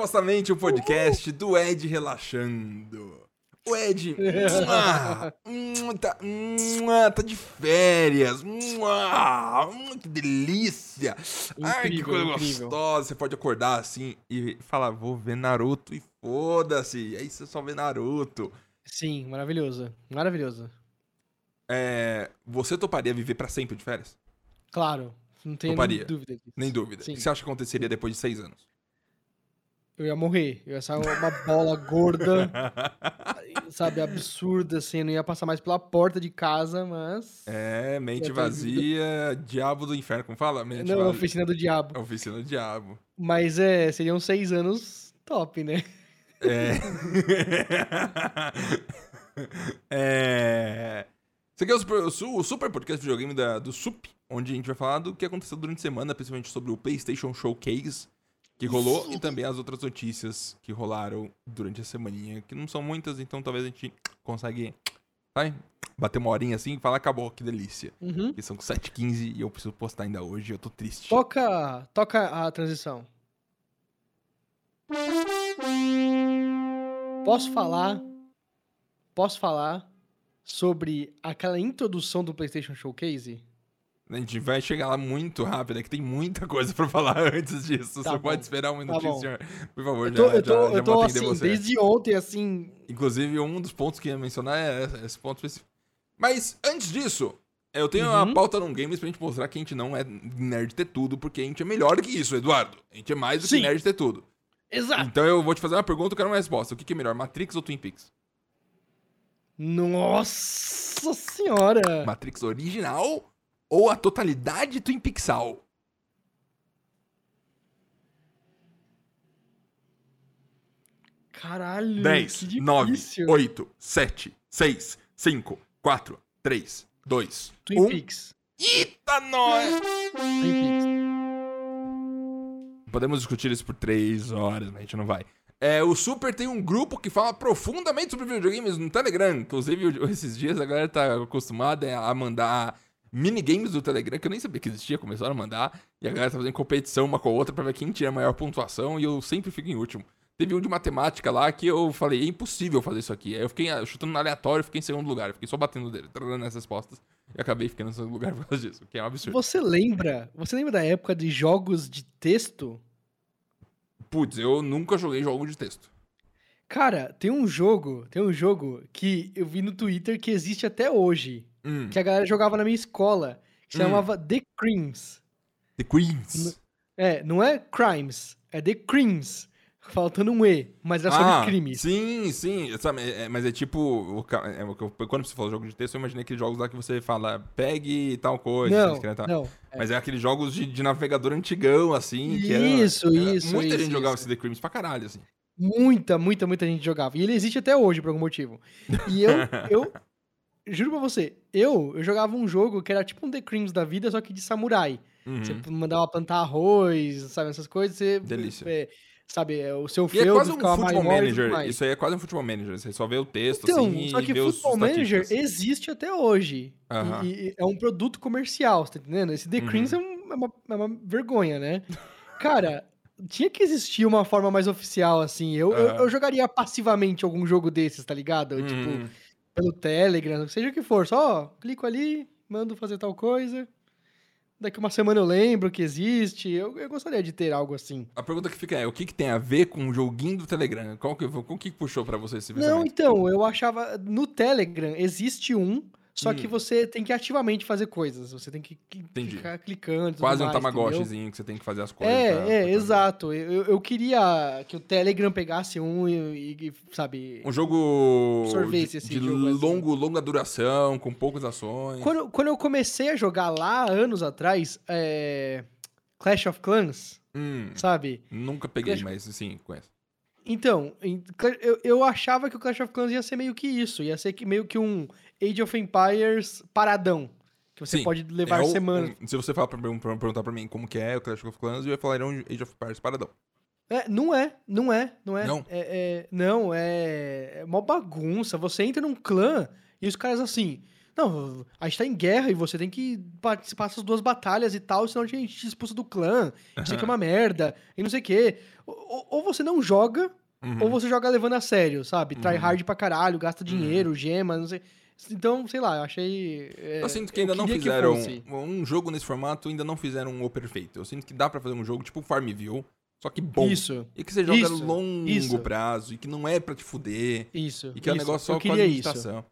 Supostamente o podcast do Ed relaxando. O Ed mua, mua, tá, mua, tá de férias. que delícia. Ai, que Incrível, coisa incrível. gostosa. Você pode acordar assim e falar, vou ver Naruto e foda-se. Aí você só vê Naruto. Sim, maravilhoso. Maravilhoso. É, você toparia viver pra sempre de férias? Claro. Não tenho Toparia. nem dúvida disso. Nem dúvida. Sim. O que você acha que aconteceria depois de seis anos? Eu ia morrer. Eu ia sair uma bola gorda, sabe, absurda, assim. Eu não ia passar mais pela porta de casa, mas. É, mente vazia, diabo do inferno, como fala? Mente não, vazia. oficina do diabo. Oficina do diabo. Mas é, seriam seis anos top, né? É. é. Esse aqui é o super, o su- o super podcast de videogame da, do SUP, onde a gente vai falar do que aconteceu durante a semana, principalmente sobre o PlayStation Showcase que rolou e também as outras notícias que rolaram durante a semaninha, que não são muitas, então talvez a gente consegue vai, bater uma horinha assim e falar acabou, que delícia. Uhum. Que são 7h15 e eu preciso postar ainda hoje, eu tô triste. Toca, toca a transição. Posso falar? Posso falar sobre aquela introdução do PlayStation Showcase? A gente vai chegar lá muito rápido, é que tem muita coisa pra falar antes disso. Tá você bom, pode esperar um minutinho, bom. senhor. Por favor, Eu tô, já, eu tô, já, já eu tô assim, você. desde ontem, assim. Inclusive, um dos pontos que eu ia mencionar é esse ponto específico. Mas, antes disso, eu tenho Uhum. uma pauta num Games pra gente mostrar que a gente não é nerd ter tudo, porque a gente é melhor que isso, Eduardo. A gente é mais do que Sim. nerd ter tudo. Exato! Então eu vou te fazer uma pergunta, eu quero uma resposta. O que que é melhor, Matrix ou Twin Peaks? Nossa senhora! Matrix original ou a totalidade Twin Pixal? Caralho! 10, que 9, difícil. 8, 7, 6, 5, 4, 3, 2, Twin 1. Peaks. Eita, nós! Twin Peaks. Podemos discutir isso por 3 horas, mas a gente não vai. É, o Super tem um grupo que fala profundamente sobre videogames no Telegram. Inclusive, esses dias a galera tá acostumada a mandar minigames do Telegram, que eu nem sabia que existia, começaram a mandar. E a galera tá fazendo competição uma com a outra pra ver quem tira a maior pontuação, e eu sempre fico em último. Teve um de matemática lá que eu falei, é impossível fazer isso aqui. Aí eu fiquei ah, chutando no aleatório e fiquei em segundo lugar. Fiquei só batendo dele, trarando nessas respostas. E acabei ficando em segundo lugar por causa disso, que é um absurdo. Você lembra? Você lembra da época de jogos de texto? Putz, eu nunca joguei jogo de texto. Cara, tem um jogo, tem um jogo que eu vi no Twitter que existe até hoje, Hum, que a galera jogava na minha escola, que se Hum. chamava The Creams. The Queens. É, não é Crimes, é The Creams, faltando um E, mas era sobre crimes. Ah, Sim, sim. É- é- mas é tipo. é quando você falou jogo de texto, eu imaginei aqueles jogos lá que você fala pegue tal coisa. Não, escreve tal. não. Mas é aqueles jogos de, de navegador antigão, assim. que era- Isso, era- isso, Muita isso, gente jogava isso. esse The Crimes pra caralho, assim. Muita, muita, muita gente jogava. E ele existe até hoje, por algum motivo. E eu, eu juro pra você, eu, eu jogava um jogo que era tipo um The Creams da vida, só que de samurai. Uhum. Você mandava plantar arroz, sabe, essas coisas, você... Delícia. é, sabe, é, o seu é feudo quase um futebol manager. Isso aí é quase um futebol manager. Você só vê o texto, Então, assim, só que e vê Football Manager existe até hoje. Aham. E, e é um produto comercial, você tá entendendo? Esse The Uhum. Creams é, um- é uma, é uma vergonha, né? Cara, tinha que existir uma forma mais oficial, assim. Eu, eu, Aham. eu jogaria passivamente algum jogo desses, tá ligado? Uhum. Tipo, pelo Telegram, seja o que for. Só clico ali, mando fazer tal coisa. Daqui uma semana eu lembro que existe. Eu, eu gostaria de ter algo assim. A pergunta que fica é: o que, que tem a ver com o joguinho do Telegram? Qual que, com o que puxou pra você esse Não, pensamento? então, eu achava. No Telegram existe um, só que Hum. você tem que ativamente fazer coisas. Você tem que Entendi. ficar clicando. Quase um mais, entendeu? Tamagotchizinho que você tem que fazer as coisas. pra- É, pra é, fazer. exato. Eu, eu- queria que o Telegram pegasse um e, e, sabe. Um jogo Absorvesse de, esse de jogo, assim. longo, longa duração, com poucas ações. Quando, quando eu comecei a jogar lá, anos atrás, é, Clash of Clans, Hum, sabe? nunca peguei, Clash- mas sim, conheço. Então, eu, eu achava que o Clash of Clans ia ser meio que isso. Ia ser que, meio que um Age of Empires paradão. Que você Sim, pode levar É o- semanas. um- se você falar pra, pra perguntar pra mim como que é o Clash of Clans, eu ia falar um Age of Empires paradão. É, não é, não é, não é. Não? É, é- não, é, é mó bagunça. Você entra num clã e os caras assim. Não, a gente tá em guerra e você tem que participar dessas duas batalhas e tal, senão a gente te expulsa do clã. Isso aqui é uma merda, e não sei o quê. Ou, ou você não joga, Uhum. ou você joga levando a sério, sabe? Try Uhum. hard pra caralho, gasta dinheiro, gema, não sei. Então, sei lá, eu achei. é, Eu sinto que ainda não fizeram um jogo nesse formato, ainda não fizeram o perfeito. Eu sinto que dá pra fazer um jogo tipo Farmville, só que bom. Isso, E que você joga Isso, a longo isso. prazo, e que não é pra te fuder, isso. e que é um negócio eu só com queria isso. administração.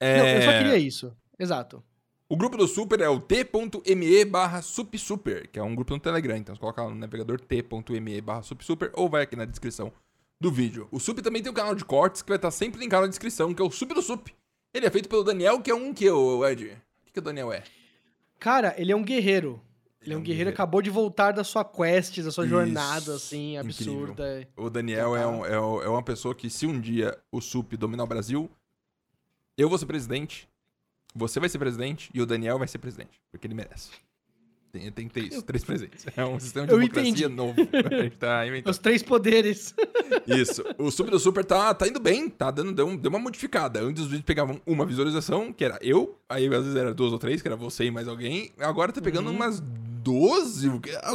Não, eu só É, queria isso. Exato. O grupo do Super é o t.me barra supsuper, que é um grupo no Telegram. Então você coloca lá no navegador t.me barra supsuper ou vai aqui na descrição do vídeo. O Sup também tem um canal de cortes que vai estar sempre linkado na descrição, que é o Sup do Sup. Ele é feito pelo Daniel, que é um que, ô Ed? O que, que o Daniel é? Cara, ele é um guerreiro. Ele é um guerreiro, acabou de voltar da sua quest, da sua Isso. jornada, assim, Incrível. absurda. O Daniel é, um- é um- é uma pessoa que, se um dia o Sup dominar o Brasil, eu vou ser presidente, você vai ser presidente e o Daniel vai ser presidente, porque ele merece. Tem, tem que ter isso, três presidentes. É um sistema de Eu democracia entendi. novo. Tá. Os três poderes. Isso. O Sub do Super tá, tá indo bem, tá dando, deu, deu uma modificada. Antes os vídeos pegavam uma visualização, que era eu, aí às vezes era duas ou três, que era você e mais alguém. Agora tá pegando Uhum. umas 12. o que- ah,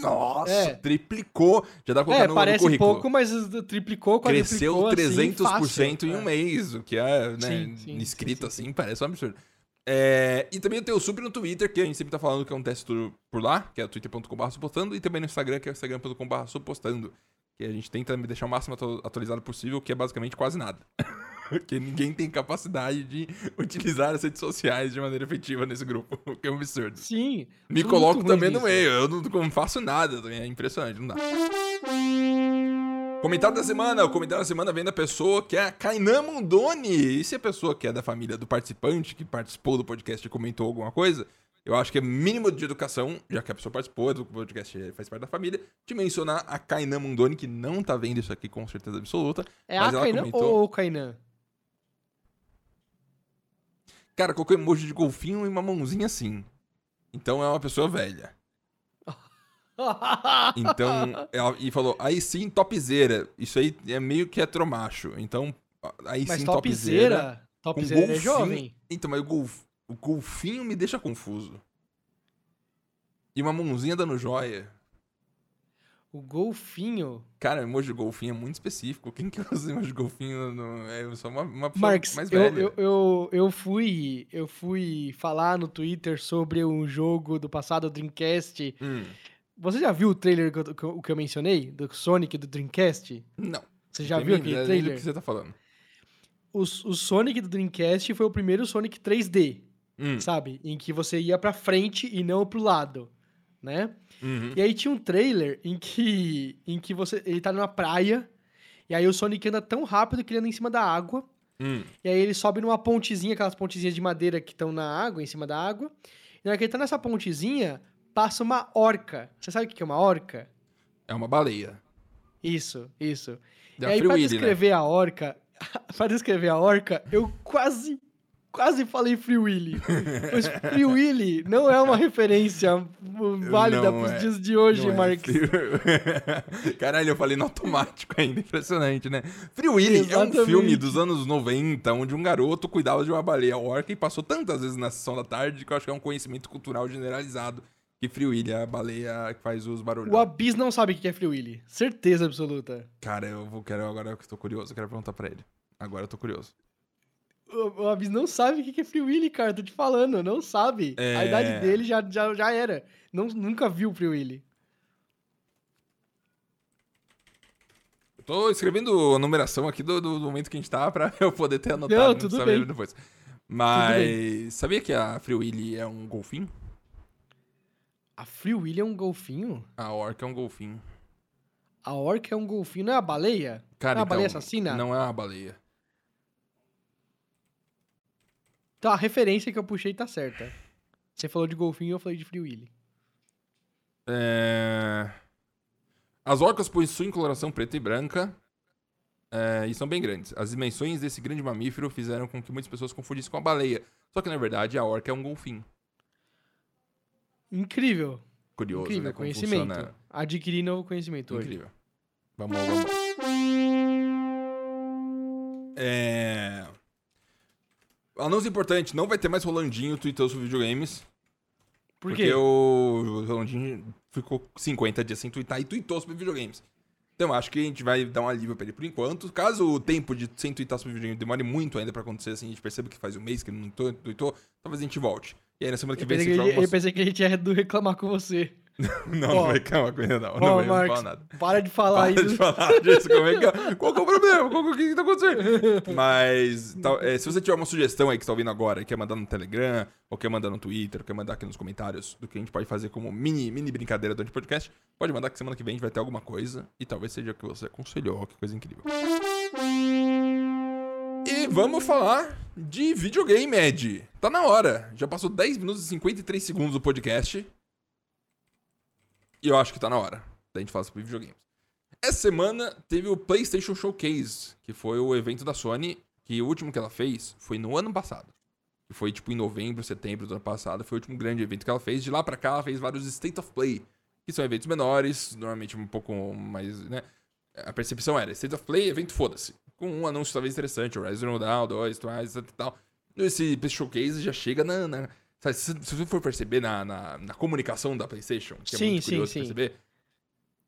Nossa, É. triplicou. Já dá pra colocar É, no, no parece currículo. pouco, mas triplicou, Cresceu quadruplicou, 300% assim, em um fácil. mês, o que é, né, Sim, sim, inscrito sim, assim, parece um absurdo. É, e também tem o Super no Twitter, que a gente sempre tá falando que acontece tudo por lá, que é twitter.com.br supostando, e também no Instagram, que é instagram.com.br supostando. Que a gente tenta me deixar o máximo atu- atualizado possível, que é basicamente quase nada. Porque ninguém tem capacidade de utilizar as redes sociais de maneira efetiva nesse grupo, o que é um absurdo. Sim. Me coloco também no meio, eu não, não faço nada, é impressionante, não dá. Comentário da semana, o comentário da semana vem da pessoa que é a Kainan Mondoni. E se a pessoa que é da família do participante, que participou do podcast e comentou alguma coisa, eu acho que é mínimo de educação, já que a pessoa participou do podcast e faz parte da família, de mencionar a Kainan Mondoni, que não tá vendo isso aqui com certeza absoluta. É Mas a ela Kainan comentou- ou o Kainan? Cara, colocou emoji de golfinho e uma mãozinha assim. Então é uma pessoa velha. Então, ela, e falou, aí sim, topzera. Isso aí é meio que heteromacho. Então, aí Mas sim, topzera. com Topzera é golfinho. jovem. Então, mas o, golf, o golfinho me deixa confuso. E uma mãozinha dando joia. O golfinho. Cara, emoji de golfinho é muito específico. Quem que usa emoji de golfinho? No, é só uma, uma pessoa Marx, mais eu, velha. eu, eu, eu fui eu fui falar no Twitter sobre um jogo do passado Dreamcast. Hum, Você já viu o trailer que eu, que eu- que eu mencionei? Do Sonic do Dreamcast? não. Você já Tem viu aquele trailer? que você tá falando. O, o Sonic do Dreamcast foi o primeiro Sonic 3D, Hum, sabe? Em que você ia pra frente e não pro lado, né? uhum. E aí tinha um trailer em que, em que você, ele tá numa praia, e aí o Sonic anda tão rápido que ele anda em cima da água, Hum, e aí ele sobe numa pontezinha, aquelas pontezinhas de madeira que estão na água, em cima da água, e na hora que ele tá nessa pontezinha, passa uma orca. Você sabe o que é uma orca? é uma baleia. Isso, isso. Da e aí, Free pra Willy, né? descrever a orca, pra descrever a orca, eu quase, quase falei Free Willy. Mas Free Willy não é uma referência válida Não pros é. dias de hoje, Não é. Free- Caralho, eu falei no automático ainda. Impressionante, né? Free Willy é um Exatamente. filme dos anos 90, onde um garoto cuidava de uma baleia orca e passou tantas vezes na sessão da tarde que eu acho que é um conhecimento cultural generalizado que Free Willy é a baleia que faz os barulhos. O Abyss não sabe o que é Free Willy. Certeza absoluta. Cara, eu vou, quero, agora eu tô curioso, eu quero perguntar pra ele. Agora eu tô curioso. O, o Abyss não sabe o que é Free Willy, cara. Tô te falando, não sabe. É. A idade dele já, já, já era. Não, nunca viu Free Willy. Eu tô escrevendo a numeração aqui do, do momento que a gente tá pra eu poder ter anotado Não, não tudo saber bem. depois. Mas sabia que a Free Willy é um golfinho? A Free Willy é um golfinho? A orca é um golfinho. A orca é um golfinho, não é a baleia? Cara, não é a então, baleia assassina? Não é uma baleia. Então a referência que eu puxei tá certa. Você falou de golfinho, eu falei de Free Willy. É... As orcas possuem coloração preta e branca é, e são bem grandes. As dimensões desse grande mamífero fizeram com que muitas pessoas confundissem com a baleia. Só que, na verdade, a orca é um golfinho. Incrível. Curioso, incrível, né? Como conhecimento. funciona. Adquiri novo conhecimento hoje. Incrível. Vamos, vamos. É... Anúncio importante, não vai ter mais Rolandinho tweetando sobre videogames. Por Porque quê? o Rolandinho ficou 50 dias sem twittar e tweetou sobre videogames. Então acho que a gente vai dar um alívio pra ele por enquanto. Caso o tempo de sem twittar sobre videogame demore muito ainda pra acontecer, assim, a gente percebe que faz um mês que ele não to- tweetou, talvez a gente volte. E aí na semana que Eu vem você eu pensei que a gente ia do reclamar com você. Não, Ó. não vai calma com ele, não. Ó, não vai não Marcos, fala nada. para de falar Para de isso. falar disso, como é que é? Qual que é o problema? Qual que, o que que tá acontecendo? Mas, tal- é, se você tiver uma sugestão aí que você tá ouvindo agora, e quer mandar no Telegram, ou quer mandar no Twitter, ou quer mandar aqui nos comentários do que a gente pode fazer como mini, mini brincadeira durante o podcast, pode mandar que semana que vem a gente vai ter alguma coisa, e talvez seja o que você aconselhou, que coisa incrível. E vamos falar de videogame, Ed. Tá na hora. Já passou 10 minutos e 53 segundos do podcast. E eu acho que tá na hora da gente falar sobre videogames. Essa semana teve o PlayStation Showcase, que foi o evento da Sony, que o último que ela fez foi no ano passado. Que foi tipo em novembro, setembro do ano passado, foi o último grande evento que ela fez. De lá pra cá ela fez vários State of Play, que são eventos menores, normalmente um pouco mais, né? A percepção era State of Play, evento foda-se. Com um anúncio talvez interessante, Horizon Zero Dawn, 2, Twice e tal. Esse Showcase já chega na... na- sabe, se, se você for perceber na, na, na comunicação da PlayStation, que Sim, é muito sim, curioso sim. perceber,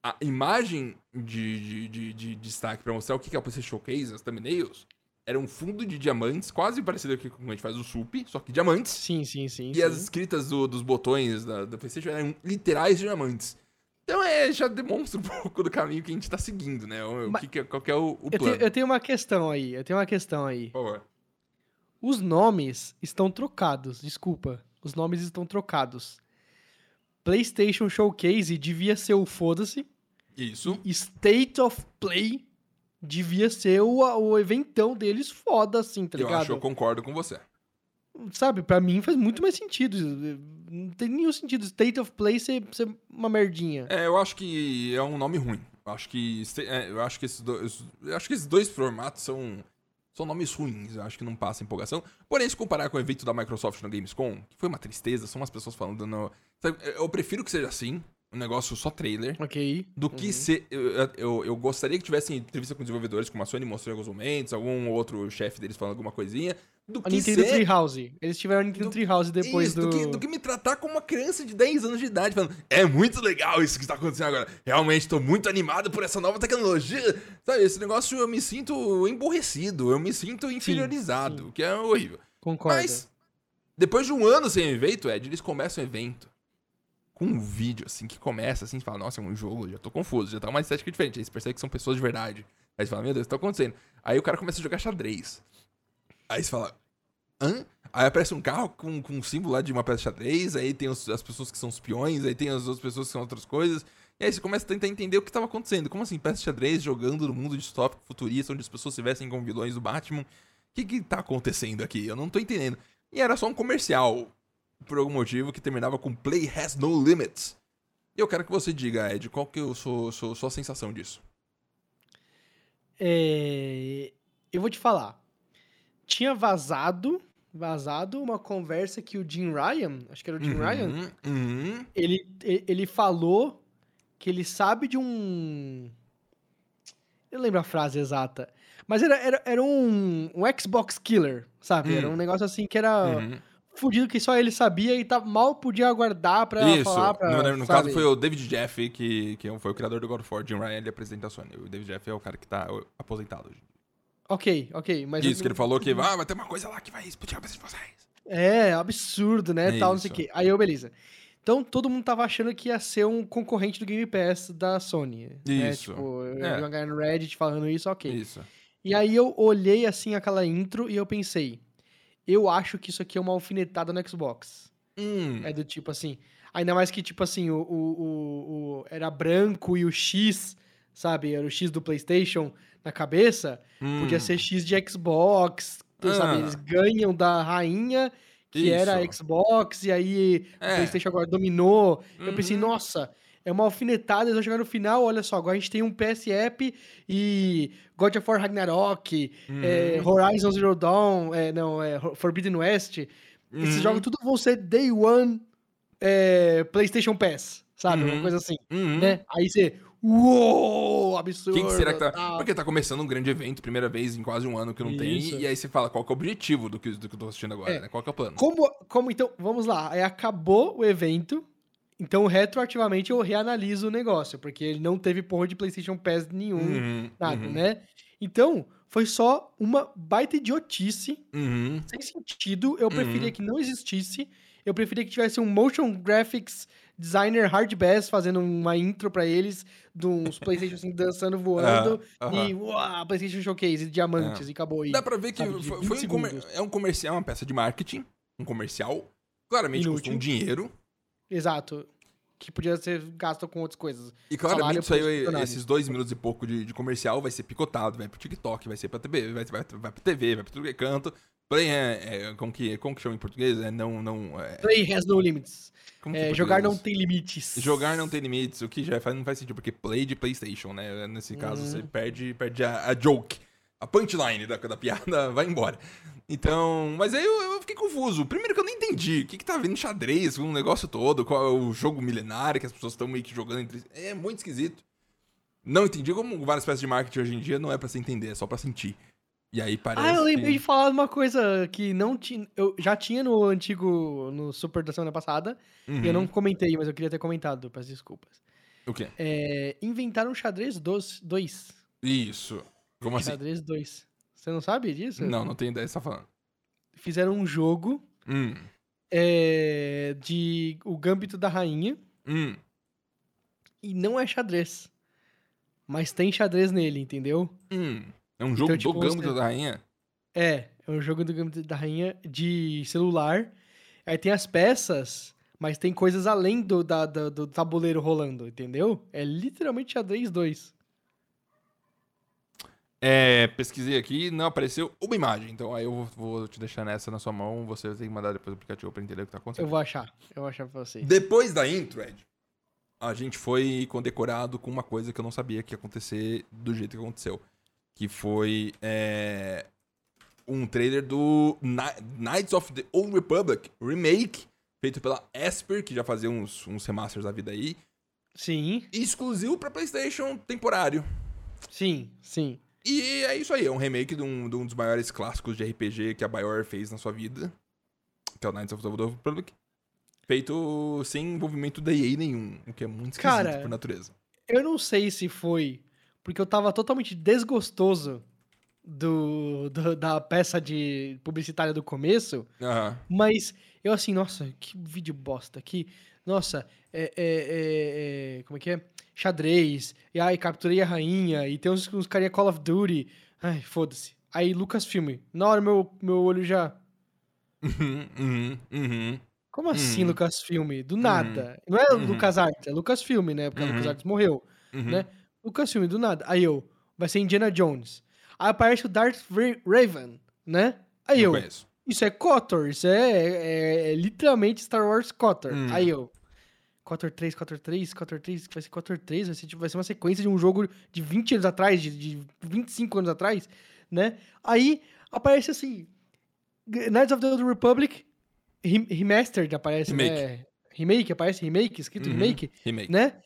a imagem de, de, de, de destaque pra mostrar o que é o PlayStation Showcase, as thumbnails, era um fundo de diamantes, quase parecido com como a gente faz o SUP, só que diamantes. Sim, sim, sim. E sim. as escritas do- dos botões da, da PlayStation eram literais diamantes. Então é, já demonstra um pouco do caminho que a gente tá seguindo, né? O, Mas- que é- qual que é o, o Eu, plano. tenho, eu tenho uma questão aí, eu tenho uma questão aí. Por favor. Os nomes estão trocados, desculpa. Os nomes estão trocados. PlayStation Showcase devia ser o foda-se. Isso. e State of Play devia ser o, o eventão deles foda, assim, tá eu ligado? acho, eu concordo com você. Sabe, pra mim faz muito mais sentido. Não tem nenhum sentido State of Play ser, ser uma merdinha. É, eu acho que é um nome ruim. Eu acho que, é, eu acho que esses dois, eu acho que esses dois formatos são, são nomes ruins. Eu acho que não passa empolgação. Porém, se comparar com o evento da Microsoft no Gamescom, que foi uma tristeza, são umas pessoas falando no, sabe, eu prefiro que seja assim, um negócio só trailer. Ok. Do que ser. Eu, eu, eu gostaria que tivesse entrevista com desenvolvedores, como a Sony mostrou em alguns momentos, algum outro chefe deles falando alguma coisinha. Do A que Nintendo ser. Treehouse. Eles tiveram a Nintendo Do- Treehouse depois isso, do... do... que, do que me tratar como uma criança de 10 anos de idade, falando, é muito legal isso que está acontecendo agora. Realmente tô muito animado por essa nova tecnologia. Sabe, esse negócio eu me sinto emborrecido, eu me sinto inferiorizado, sim. que é horrível. Concordo. Mas, depois de um ano sem evento, Ed, eles começam o evento com um vídeo, assim, que começa assim, você fala, nossa, é um jogo, já tô confuso, já tá uma estética diferente. Aí você percebe que são pessoas de verdade. Aí você fala, meu Deus, o que tá acontecendo? Aí o cara começa a jogar xadrez. Aí você fala, hã? Aí aparece um carro com, com um símbolo lá de uma peça de xadrez, aí tem os- as pessoas que são os peões, aí tem as outras pessoas que são outras coisas. E aí você começa a tentar entender o que tava acontecendo. Como assim, peça de xadrez jogando no mundo distópico futurista, onde as pessoas se vestem como vilões do Batman? O que que tá acontecendo aqui? Eu não tô entendendo. E era só um comercial, por algum motivo, que terminava com Play has no limits. E eu quero que você diga, Ed, qual que eu sou, sou sua sensação disso? É, Eu vou te falar. Tinha vazado, vazado uma conversa que o Jim Ryan, acho que era o Jim Ryan, Uhum, uhum. ele, ele falou que ele sabe de um. Eu lembro a frase exata. Mas era, era, era um, um Xbox Killer, sabe? Era Hum. um negócio assim que era uhum. fudido que só ele sabia e tá, mal podia aguardar pra Isso. falar pra. no no caso foi o David Jeff, que, que foi o criador do God of War. Jim Ryan, ele apresenta a Sony. O David Jeff é o cara que tá aposentado hoje. Ok, ok. Mas Isso, que ele falou que ah, vai ter uma coisa lá que vai explodir a cabeça de vocês. É, absurdo, né? É tal, não sei o quê. Aí eu, beleza. Então todo mundo tava achando que ia ser um concorrente do Game Pass da Sony. Né? Isso. Tipo, eu É. vi uma galera no Reddit falando isso, ok. Isso. E aí eu olhei assim aquela intro e eu pensei, eu acho que isso aqui é uma alfinetada no Xbox. Hum. É do tipo assim. Ainda mais que, tipo assim, o, o, o- o- era branco e o X, sabe? Era o X do PlayStation na cabeça. hum. Podia ser X de Xbox. Sabe? Ah. Eles ganham da rainha, que era Isso. Xbox, e aí É. o PlayStation agora dominou. Eu pensei, Uhum. nossa. É uma alfinetada, eles vão chegar no final, olha só, agora a gente tem um PS App e God of War Ragnarok, é, Uhum. Horizon Zero Dawn, é, não, é Forbidden West. Esses Uhum. jogos tudo vão ser Day One é, PlayStation Pass, sabe? Uma Uhum. coisa assim, Uhum. né? Aí você, Uou, absurdo. Quem que será que tá. tal. Porque tá começando um grande evento, primeira vez em quase um ano que não tem. Isso. E aí você fala qual que é o objetivo do que, do que eu tô assistindo agora, É. né? Qual que é o plano? Como, como então, vamos lá, aí acabou o evento, então retroativamente eu reanaliso o negócio, porque ele não teve porra de PlayStation Pass nenhum, Uhum, nada, uhum, né? Então, foi só uma baita idiotice, Uhum. sem sentido, eu preferia que não existisse, eu preferia que tivesse um motion graphics designer hard bass fazendo uma intro pra eles, de uns PlayStation dançando, voando, Ah, aham. e uau, PlayStation Showcase, diamantes, e acabou aí. Dá pra ver que sabe, foi, 20 foi um comer- é um comercial, uma peça de marketing. Um comercial. Claramente Inútil. custou um dinheiro. Exato. Que podia ser gasto com outras coisas. E claramente isso aí, esses dois minutos e pouco de, de comercial vai ser picotado, vai pro TikTok, vai ser pra TV, vai, vai, vai pra TV, vai pra tudo que é canto. Play é, é como, que, como que chama em português? É, não, não, é, Play has no limits. É, jogar não tem limites. Jogar não tem limites, o que já faz, não faz sentido, porque play de PlayStation, né? Nesse caso, Uhum. você perde, perde a, a joke. A punchline da, da piada vai embora. Então, mas aí eu, eu fiquei confuso. Primeiro que eu não entendi. O que, que tá vendo xadrez, um negócio todo, qual é o jogo milenário que as pessoas estão meio que jogando entre. É muito esquisito. Não entendi como várias peças de marketing hoje em dia não é pra se entender, é só pra sentir. E aí parece. Ah, eu lembrei que... de falar de uma coisa que não tinha. Eu já tinha no antigo. No Super da semana passada. Uhum. E eu não comentei, mas eu queria ter comentado, peço desculpas. O quê? É, inventaram xadrez 2. Isso. Como assim? Xadrez 2. Você não sabe disso? Não, não tenho ideia do que você tá falando. Fizeram um jogo Hum. é, de O Gâmbito da Rainha. Hum. E não é xadrez. Mas tem xadrez nele, entendeu? Hum. É um jogo tipo, do Gâmbito você- da Rainha? É, é um jogo do Gambito da Rainha de celular. Aí tem as peças, mas tem coisas além do, da- da- do tabuleiro rolando, entendeu? É literalmente xadrez 2. É, pesquisei aqui não apareceu uma imagem. Então aí eu vou, vou te deixar nessa na sua mão. Você tem que mandar depois o aplicativo pra entender o que tá Eu acontecendo. vou achar. Eu vou achar pra vocês. Depois da intro, Ed, a gente foi condecorado com uma coisa que eu não sabia que ia acontecer do jeito que aconteceu. Que foi é, um trailer do Kni- Knights of the Old Republic Remake, feito pela Esper, que já fazia uns, uns remasters da vida aí. Sim, Exclusivo pra PlayStation temporário. sim, sim. E é isso aí, é um remake de um, de um dos maiores clássicos de RPG que a BioWare fez na sua vida, que é o Knights of the Old Republic, feito sem envolvimento da EA nenhum, o que é muito esquisito Cara, por natureza. Eu não sei se foi porque eu tava totalmente desgostoso do, do- da peça de publicitária do começo, Aham. Mas eu assim, nossa, que vídeo bosta aqui. Nossa, é, é, é, é, Como é que é? Xadrez. E ai, capturei a rainha. E tem uns, uns carinha Call of Duty. Ai, foda-se. Aí, Lucasfilm. Na hora meu, meu olho já. Uhum, uhum, uhum. Como assim, Uhum. Lucasfilm? Do nada. Não é Uhum. LucasArts, é Lucasfilm, né? Porque a Uhum. LucasArts morreu. uhum. Né? Lucasfilm, do nada. Aí eu. Vai ser Indiana Jones. Aí aparece o Darth Ra- Raven, né? Aí Não eu. conheço. Isso é KOTOR, isso é, é- é literalmente Star Wars KOTOR. Hum. Aí eu, KOTOR 3, KOTOR 3, KOTOR 3, vai ser KOTOR 3, vai ser, tipo, vai ser uma sequência de um jogo de 20 anos atrás, de, de 25 anos atrás, né? Aí aparece assim, Knights of the Old Republic Rem- Remastered aparece, Remake. né? Remake, aparece remake, escrito Uhum. remake, Remake. né?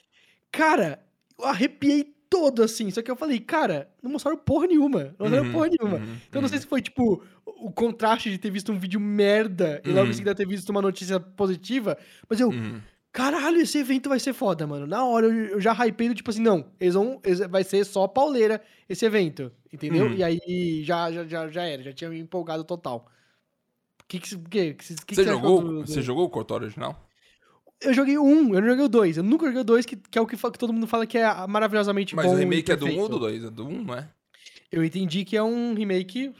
Cara, eu arrepiei todo assim, só que eu falei, cara, não mostraram porra nenhuma, não mostraram Uhum, porra nenhuma. uhum, Então não sei uhum. se foi, tipo, o contraste de ter visto um vídeo merda e logo Uhum. em seguida ter visto uma notícia positiva, mas eu, Uhum. caralho, esse evento vai ser foda, mano. Na hora eu, eu já hypei do tipo assim, não, eles vão, eles- vai ser só pauleira esse evento, entendeu? Uhum. E aí já, já, já, já era, já tinha me empolgado total. Que que, que, que, que Você que jogou, do- do- você jogou o KOTOR original? Eu joguei o um, eu não joguei o dois. Eu nunca joguei o dois, que, que é o que, que todo mundo fala que é maravilhosamente Mas bom o e remake é do 1 ou do 2? É do 1, não é? Eu entendi que é um remake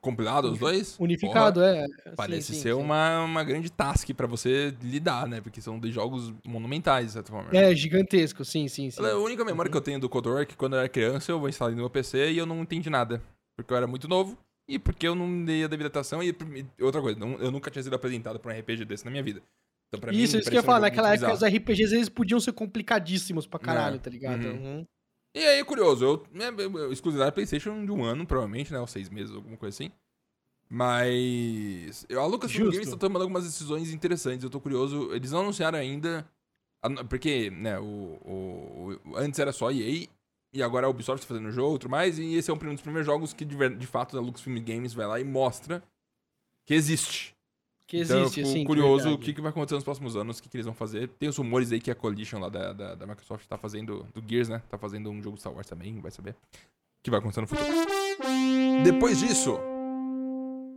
Compilado os dois? unificado, Porra, é. Parece Sim, ser sim. Uma, uma grande task pra você lidar, né? Porque são dois jogos monumentais, de certa forma. É, gigantesco, sim, sim, sim. A única memória que eu tenho do KOTOR é que quando eu era criança eu instalei no meu PC e eu não entendi nada. Porque eu era muito novo e porque eu não dei a devida atenção. E outra coisa, eu nunca tinha sido apresentado pra um RPG desse na minha vida. Então, pra mim, isso, isso que eu ia falar. Naquela época, os bizarro. RPGs eles podiam ser complicadíssimos pra caralho, É, tá ligado? uhum. Uhum. E aí, curioso, eu, eu, eu exclusividade PlayStation de um ano, provavelmente, né? Ou seis meses, alguma coisa assim. Mas. eu- A Lucasfilm Justo. Games tá tomando algumas decisões interessantes. Eu tô curioso. Eles não anunciaram ainda Porque, né, o, o- o- antes era só EA e agora a Ubisoft tá fazendo o jogo e tudo mais. E esse é um dos primeiros jogos que de, de fato a Lucasfilm Games vai lá e mostra que existe. Que então eu existe, assim. curioso o que, que vai acontecer nos próximos anos, o que, que eles vão fazer. Tem os rumores aí que a Coalition lá da, da, da Microsoft tá fazendo, do Gears, né? Tá fazendo um jogo Star Wars também, vai saber. O que vai acontecer no futuro. Depois disso,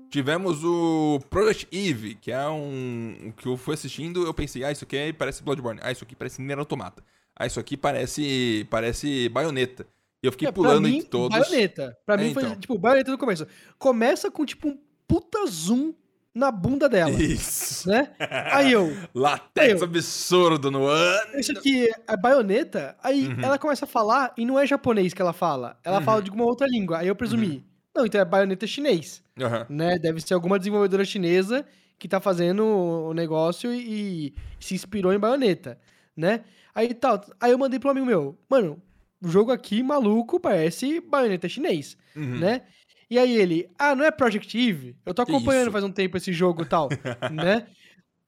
tivemos o Project Eve, que é um. o que eu fui assistindo, eu pensei, ah, isso aqui é- parece Bloodborne. Ah, isso aqui parece Nier Automata. Ah, isso aqui parece. parece baioneta. E eu fiquei É, pulando mim, entre todos. Baioneta. Pra É, mim foi, então. tipo, baioneta no começo. Começa com, tipo, um puta zoom na bunda dela, Isso. né? Aí eu, Latex Eu- absurdo no ano. isso aqui é baioneta. Aí Uhum. ela começa a falar e não é japonês que ela fala. Ela Uhum. fala de alguma outra língua. Aí eu presumi, não, então é baioneta chinês, né? Deve ser alguma desenvolvedora chinesa que tá fazendo o negócio e, se inspirou em baioneta, né? Aí tal. Aí eu mandei pro amigo meu, mano, o jogo aqui, maluco, parece baioneta chinês. Uhum. né? E aí ele, ah, não é Project Eve? Eu tô acompanhando isso? faz um tempo esse jogo e tal, né?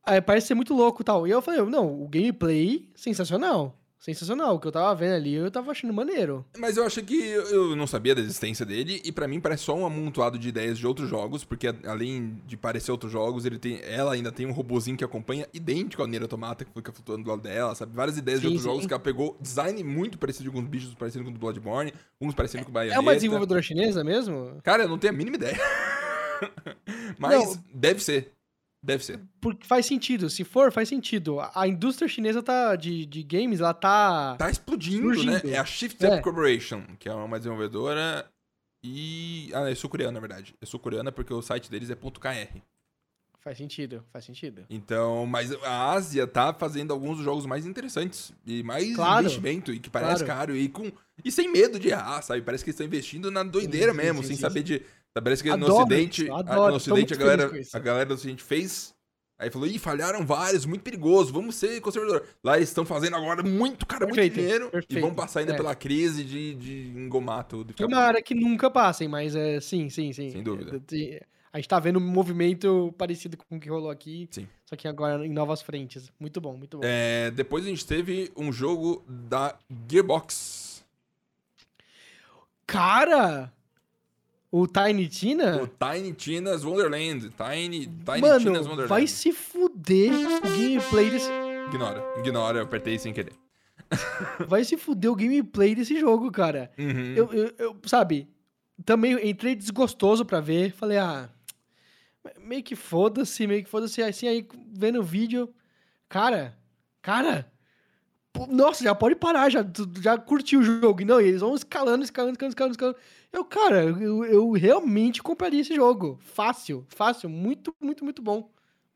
Aí parece ser muito louco e tal. E eu falei, não, o gameplay, sensacional. Sensacional. O que eu tava vendo ali, eu tava achando maneiro. Mas eu achei que eu não sabia da existência dele, e pra mim parece só um amontoado de ideias de outros jogos, porque além de parecer outros jogos, ele tem, ela ainda tem um robozinho que acompanha idêntico ao Nier Automata, que fica flutuando do lado dela, sabe? Várias ideias de Sim, outros sim. jogos que ela pegou, design muito parecido com alguns bichos parecendo com o do Bloodborne, uns parecendo com o Bayonetta. É uma desenvolvedora chinesa mesmo? Cara, eu não tenho a mínima ideia. Mas Não. deve ser. Deve ser. Porque faz sentido. Se for, faz sentido. A- indústria chinesa tá, de, de games, ela tá... Tá explodindo, né? Surgindo. É a Shift Up É. Corporation, que é uma desenvolvedora e... Ah, é sul-coreana, na verdade. É sul-coreana porque o site deles é .kr. Faz sentido, faz sentido. Então, mas a Ásia tá fazendo alguns dos jogos mais interessantes e mais Claro. investimento e que parece Claro. caro e com e sem medo de errar, sabe? Parece que eles estão investindo na doideira sim, mesmo, sim, sem sim, saber de parece que no Adoro ocidente, isso, a- adoro, no tô ocidente a muito galera, a galera do ocidente fez Aí falou, ih, falharam vários, muito perigoso, vamos ser conservador. Lá eles estão fazendo agora muito, cara, muito Perfeito, dinheiro. E perfeito, vão passar ainda é. pela crise de, de engomar tudo. e ficar Tomara que nunca passem, mas é, sim, sim, sim. Sem dúvida. É, A gente tá vendo um movimento parecido com o que rolou aqui. Sim. Só que agora em novas frentes. Muito bom, muito bom. É, depois a gente teve um jogo da Gearbox. Cara! O Tiny Tina? O Tiny Tina's Wonderland. Tiny, Tiny Tina's Mano, Wonderland. vai se fuder o gameplay desse. Ignora, ignora, eu apertei sem querer. Vai se fuder o gameplay desse jogo, cara. Uhum. Eu, eu, eu- sabe, também entrei desgostoso pra ver. Falei, ah, meio que foda-se, meio que foda-se. Assim, aí vendo o vídeo, cara, cara, nossa, já pode parar, já, já curtiu o jogo. Não, e eles vão escalando, escalando, escalando, escalando, escalando. Eu, cara, eu, eu realmente compraria esse jogo. Fácil, fácil, muito, muito, muito bom.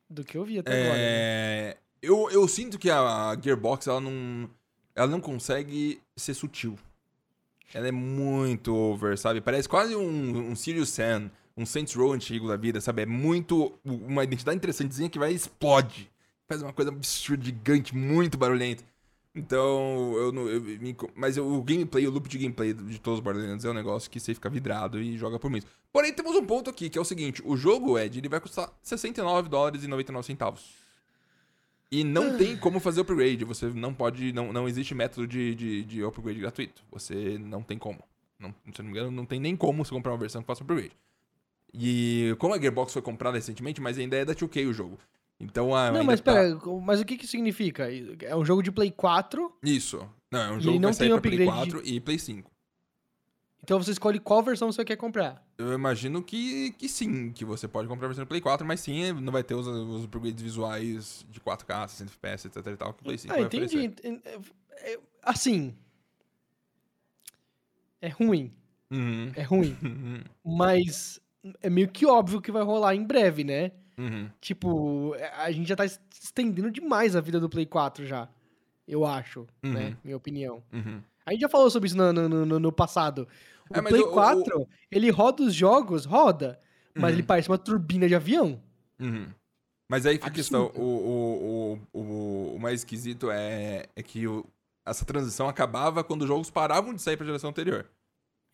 Do que eu vi até agora. né? É, eu, eu sinto que a Gearbox, ela não, ela não consegue ser sutil. Ela é muito over, sabe? Parece quase um, um Sirius Sam, um Saints Row antigo da vida, sabe? É muito uma identidade interessantezinha que vai explode. Faz uma coisa absurda, gigante, muito barulhenta. Então, eu não. eu me mas eu- o gameplay, o loop de gameplay de todos os barulhentos é um negócio que você fica vidrado e joga por muito. Porém, temos um ponto aqui, que é o seguinte: o jogo, Ed, ele vai custar 69 dólares e 99 centavos. E não tem como fazer upgrade. Você não pode. Não, não existe método de, de, de upgrade gratuito. Você não tem como. Não, se não me engano, não tem nem como você comprar uma versão que faça upgrade. E como a Gearbox foi comprada recentemente, mas ainda é da 2K o jogo. Então a. Não, mas tá- pera, mas o que que significa? É um jogo de Play 4, Isso. Não, é um jogo que não vai sair tem pra Play upgrade 4 e Play 5. então você escolhe qual versão você quer comprar. Eu imagino que, que sim, que você pode comprar a versão do Play 4, mas sim, não vai ter os, os upgrades visuais de 4K, 60 FPS, etc e tal, que o Play 5 Ah, vai entendi. oferecer. É- é- Assim. É ruim. Uhum. É ruim. Mas é meio que óbvio que vai rolar em breve, né? Uhum. Tipo, a gente já tá es- estendendo demais a vida do Play 4 já. Eu acho, Uhum. né? Minha opinião. Uhum. A gente já falou sobre isso no, no, no- no passado. O É, Play o- o- 4, ele roda os jogos, roda, mas Uhum. ele parece uma turbina de avião. Uhum. Mas aí fica a questão, o, o, o, o, o mais esquisito é, é que o- essa transição acabava quando os jogos paravam de sair pra geração anterior.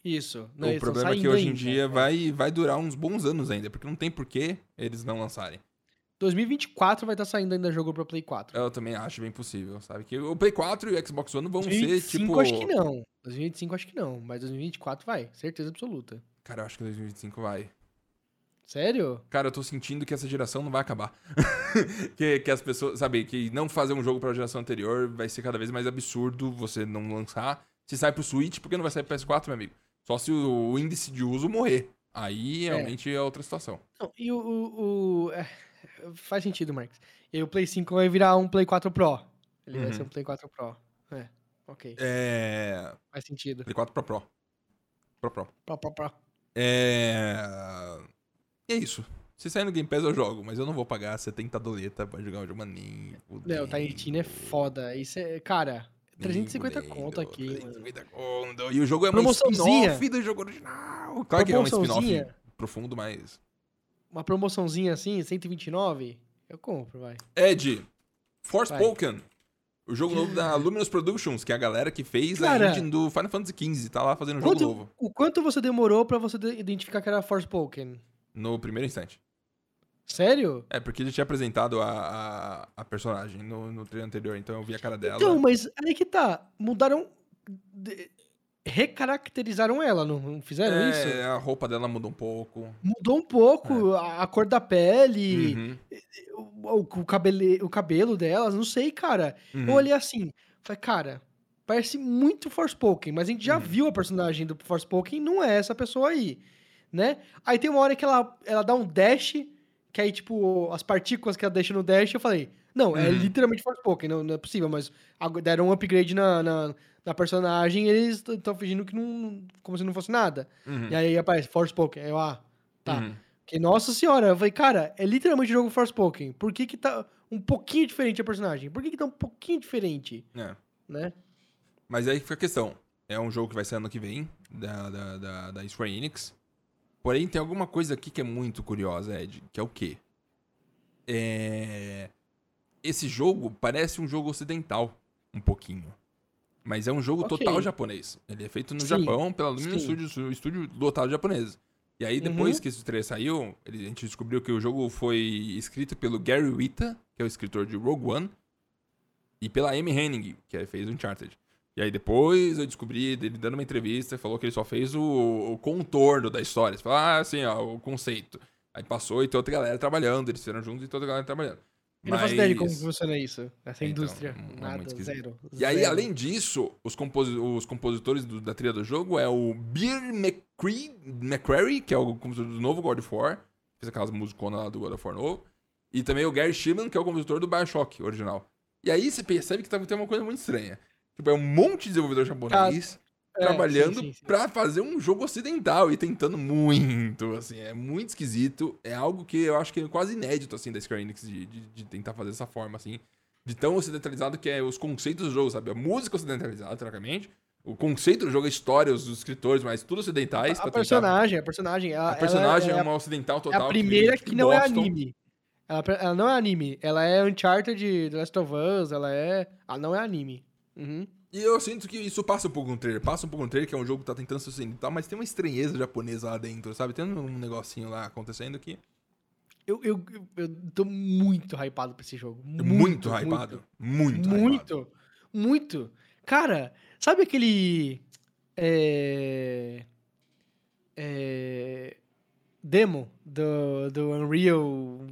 Isso. Não, o problema é que hoje em dia é. vai, vai durar uns bons anos ainda, porque não tem porquê eles não lançarem. 2024 vai estar saindo ainda jogo pra Play 4. Eu também acho bem possível, sabe? Que o Play 4 e o Xbox One vão ser 2025 tipo. acho que não. 2025 acho que não, mas 2024 vai, certeza absoluta. Cara, eu acho que 2025 vai. Sério? Cara, eu tô sentindo que essa geração não vai acabar. que, que as pessoas, sabe, que não fazer um jogo pra geração anterior vai ser cada vez mais absurdo você não lançar. Se sai pro Switch, porque não vai sair pro PS4, meu amigo? Só se o, o índice de uso morrer. Aí realmente é, outra situação. Não, e o. o, o é, faz sentido, Marcos. E o Play 5 vai virar um Play 4 Pro. Ele vai Uhum. ser um Play 4 Pro. É, ok. É. Faz sentido. Play 4 Pro Pro. Pro Pro. Pro, pro, pro. É. E é isso. Se sair no Game Pass eu jogo, mas eu não vou pagar 70 doleta pra jogar um jogo maninho. Não, o Tiny Tina é foda. Isso é. Cara, 350 Lindo, conto aqui. mano. 350 conto. E o jogo é uma spin-off do jogo original. Claro que é um spin-off profundo, mas... Uma promoçãozinha assim, 129, eu compro, vai. Ed, Forspoken. O jogo novo da Luminous Productions, que é a galera que fez Cara. a engine do Final Fantasy XV. Tá lá fazendo um jogo novo. o quanto você demorou pra você de- identificar que era Forspoken? No primeiro instante. Sério? É, porque ele tinha apresentado a, a, a personagem no, no trailer anterior, então eu vi a cara dela. Então, mas aí que tá. Mudaram. de- recaracterizaram ela, não, fizeram é, isso? a roupa dela mudou um pouco. Mudou um pouco a, a cor da pele, Uhum, o, o, cabele, o cabelo delas, não sei, cara. uhum. Eu olhei assim, falei, cara, parece muito Forspoken, mas a gente já Uhum. viu a personagem do Forspoken, não é essa pessoa aí, né? Aí tem uma hora que ela, ela dá um dash, que aí, tipo, as partículas que ela deixa no dash, eu falei, não, é Uhum. literalmente Forspoken, não, não é possível, mas deram um upgrade na, na, na personagem e eles estão fingindo que não, como se não fosse nada. Uhum, E aí aparece Forspoken, aí eu, ah, tá. uhum. Que, nossa senhora, eu falei, cara, é literalmente jogo Forspoken. Por que que tá um pouquinho diferente a personagem? Por que que tá um pouquinho diferente, É. né? Mas aí fica a questão. É um jogo que vai ser ano que vem, da, da, da, da Square Enix. Porém, tem alguma coisa aqui que é muito curiosa, Ed, que é o quê? É... Esse jogo parece um jogo ocidental, um pouquinho. Mas é um jogo Ok. total japonês. Ele é feito no Sim, Japão pela Luminous. Studios, o estúdio lotado japonês. E aí, depois Uhum. que esse trailer saiu, a gente descobriu que o jogo foi escrito pelo Gary Whitta, que é o escritor de Rogue One, e pela Amy Hennig, que fez Uncharted. E aí depois eu descobri dele dando uma entrevista, falou que ele só fez o, o contorno da história. Você fala, ah, assim, ó, o conceito. Aí passou e tem outra galera trabalhando, eles fizeram juntos e toda a galera trabalhando. Eu não faço ideia de como funciona isso, essa Então, indústria. é Nada, muito esquisito. zero. E aí, além disso, os, composi- os compositores do- da trilha do jogo é o Beer McCree, McCrary, que é o compositor do novo God of War. Fez aquelas musiconas lá do God of War novo. E também o Gary Shimon, que é o compositor do Bioshock original. E aí você percebe que tá, tem uma coisa muito estranha. Tipo, é um monte de desenvolvedor japonês É, trabalhando sim, sim, sim. pra fazer um jogo ocidental e tentando muito, assim, é muito esquisito. É algo que eu acho que é quase inédito, assim, da Square Enix de, de, de tentar fazer dessa forma, assim. De tão ocidentalizado que é os conceitos do jogo, sabe? A música ocidentalizada, teoricamente. O conceito do jogo, a história, os escritores, mas tudo ocidentais. A tentar- personagem, a personagem. ela- A personagem ela é, uma ocidental é total. a primeira que, não é gostam. anime. Ela, ela não é anime. Ela é Uncharted de The Last of Us. Ela é. Ela não é anime. Uhum. E eu sinto que isso passa um pouco no trailer. Passa um pouco no trailer, que é um jogo que tá tentando ser ocidental, mas tem uma estranheza japonesa lá dentro, sabe? Tem um negocinho lá acontecendo que Eu, eu, eu, tô muito hypado pra esse jogo. Muito, muito, hypado. Muito, hypado. Muito. Muito. Cara, sabe aquele. É. É. Demo do, do Unreal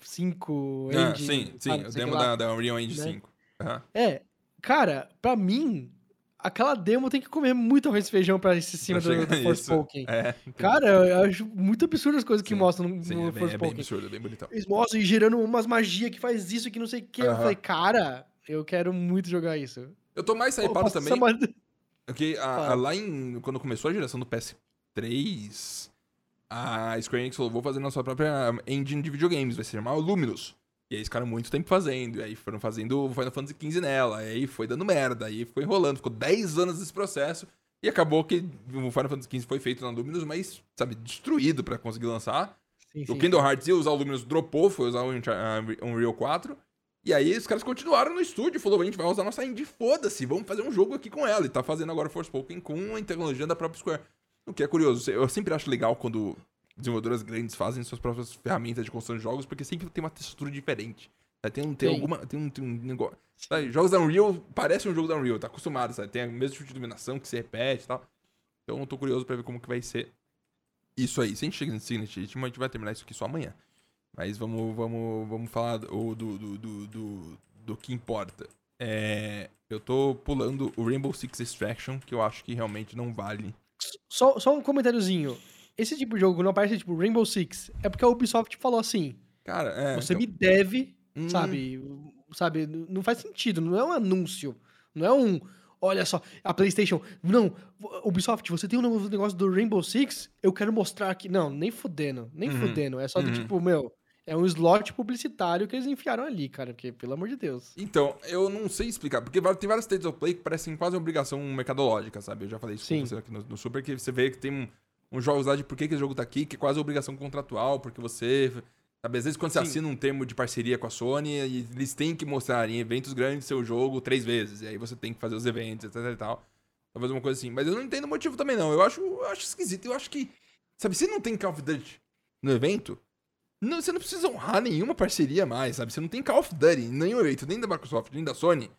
5 Ah, Engine, sim, sim, sabe, o demo da, da Unreal Engine né? 5. Aham. É, cara, pra mim, aquela demo tem que comer muito arroz e feijão pra em cima Pra do, nisso. Forspoken. É. Cara, eu acho muito absurdo as coisas que Sim, mostram no, Sim, no é bem, é bem absurdo, é bem bonitão. Eles mostram e gerando umas magias que faz isso, que não sei o que. Eu falei, cara, eu quero muito jogar isso. Eu tô mais hypado também, essa porque a- a- lá em, quando começou a geração do PS3, a Square Enix falou, vou fazer nossa própria engine de videogames, vai se chamar o Luminous. E aí eles ficaram muito tempo fazendo, e aí foram fazendo o Final Fantasy XV nela, e aí foi dando merda, aí ficou enrolando, ficou 10 anos nesse processo, e acabou que o Final Fantasy XV foi feito na Luminous, mas, sabe, destruído pra conseguir lançar. Sim, O sim, Kingdom Hearts ia usar o Luminous, dropou, foi usar o Unreal 4. E aí os caras continuaram no estúdio, falou, a gente vai usar nossa indie, foda-se, vamos fazer um jogo aqui com ela. E tá fazendo agora Forspoken com a tecnologia da própria Square. O que é curioso, eu sempre acho legal quando desenvolvedoras grandes fazem suas próprias ferramentas de construção de jogos, porque sempre tem uma textura diferente. Tem, um, tem, Tem. alguma. Tem um, tem um negócio. Sabe? Jogos da Unreal parece um jogo da Unreal, tá acostumado, sabe? Tem o mesmo tipo de iluminação que se repete e tal. Então eu tô curioso pra ver como que vai ser isso aí. Se a gente chega nesse Signet, a gente vai terminar isso aqui só amanhã. Mas vamos, vamos, vamos falar do, do, do, do, do, do que importa. É, eu tô pulando o Rainbow Six Extraction, que eu acho que realmente não vale. Só, só um comentáriozinho. Esse tipo de jogo não aparece tipo Rainbow Six. É porque a Ubisoft falou assim: Cara, é. você então- me deve, Hum, sabe? Sabe? Não faz sentido. Não é um anúncio. Não é um. Olha só, a PlayStation. Não, Ubisoft, você tem um novo negócio do Rainbow Six? Eu quero mostrar aqui. Não, nem fudendo. Nem Uhum, fudendo. É só do uhum. tipo, meu. É um slot publicitário que eles enfiaram ali, cara. Porque, pelo amor de Deus. Então, eu não sei explicar, porque tem vários States of Play que parecem quase uma obrigação mercadológica, sabe? Eu já falei isso Sim. com você aqui no, no Super, que você vê que tem um, uns jogos lá de por que, que esse jogo tá aqui, que é quase obrigação contratual, porque você. Sabe, às vezes quando você Sim. assina um termo de parceria com a Sony, eles têm que mostrar em eventos grandes seu jogo três vezes, e aí você tem que fazer os eventos, etc e tal. Talvez uma coisa assim. Mas eu não entendo o motivo também, não. Eu acho, eu acho esquisito. Eu acho que. Sabe, se não tem Call of Duty no evento, não, você não precisa honrar nenhuma parceria mais, sabe? Você não tem Call of Duty em nenhum evento, nem da Microsoft, nem da Sony.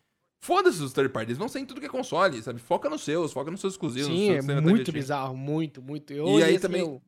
Foda-se os third parties, eles vão ser em tudo que é console, sabe? Foca nos seus, foca nos seus exclusivos. Sim, é vai muito bizarro. Muito, muito. Eu E aí assim, também- eu-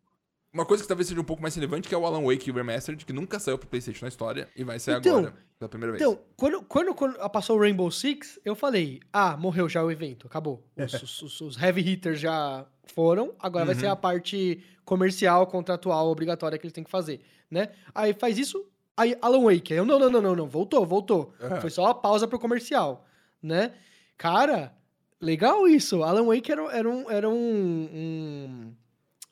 Uma coisa que talvez seja um pouco mais relevante, que é o Alan Wake Remastered, que nunca saiu pro PlayStation na história e vai sair Então, agora, pela primeira vez. Então, quando, quando, quando passou o Rainbow Six, eu falei, ah, morreu já o evento, acabou. Os, os- os- os heavy hitters já foram, agora vai Uhum. ser a parte comercial, contratual, obrigatória que eles têm que fazer, né? Aí faz isso, aí Alan Wake, aí eu, não, não, não, não, não, voltou, voltou. Aham. Foi só a pausa pro comercial, né? Cara, legal isso. Alan Wake era, era um... Era um, um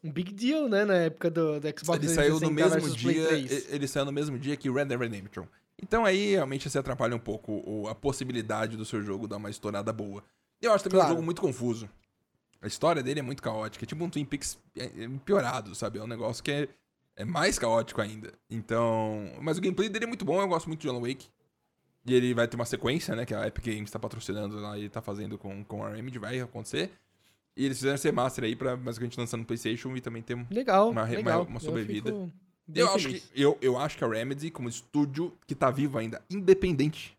um big deal, né, na época do, do Xbox ele saiu no 360 mesmo dia. 3. Ele saiu no mesmo dia que Red Dead Redemption. Então aí realmente você atrapalha um pouco o- a possibilidade do seu jogo dar uma estourada boa. Eu acho também Claro. um jogo muito confuso. A história dele é muito caótica, é tipo um Twin Peaks é, é piorado, sabe? É um negócio que é, é mais caótico ainda. Então. Mas o gameplay dele é muito bom, eu gosto muito de Alan Wake. E ele vai ter uma sequência, né? Que a Epic Games tá patrocinando lá e tá fazendo com, com a Remedy, vai acontecer. E eles fizeram esse remaster aí pra basicamente lançar no PlayStation e também ter Legal, uma legal. uma- uma sobrevida. Eu, eu acho, que, eu, eu acho que a Remedy, como estúdio que tá vivo ainda, independente,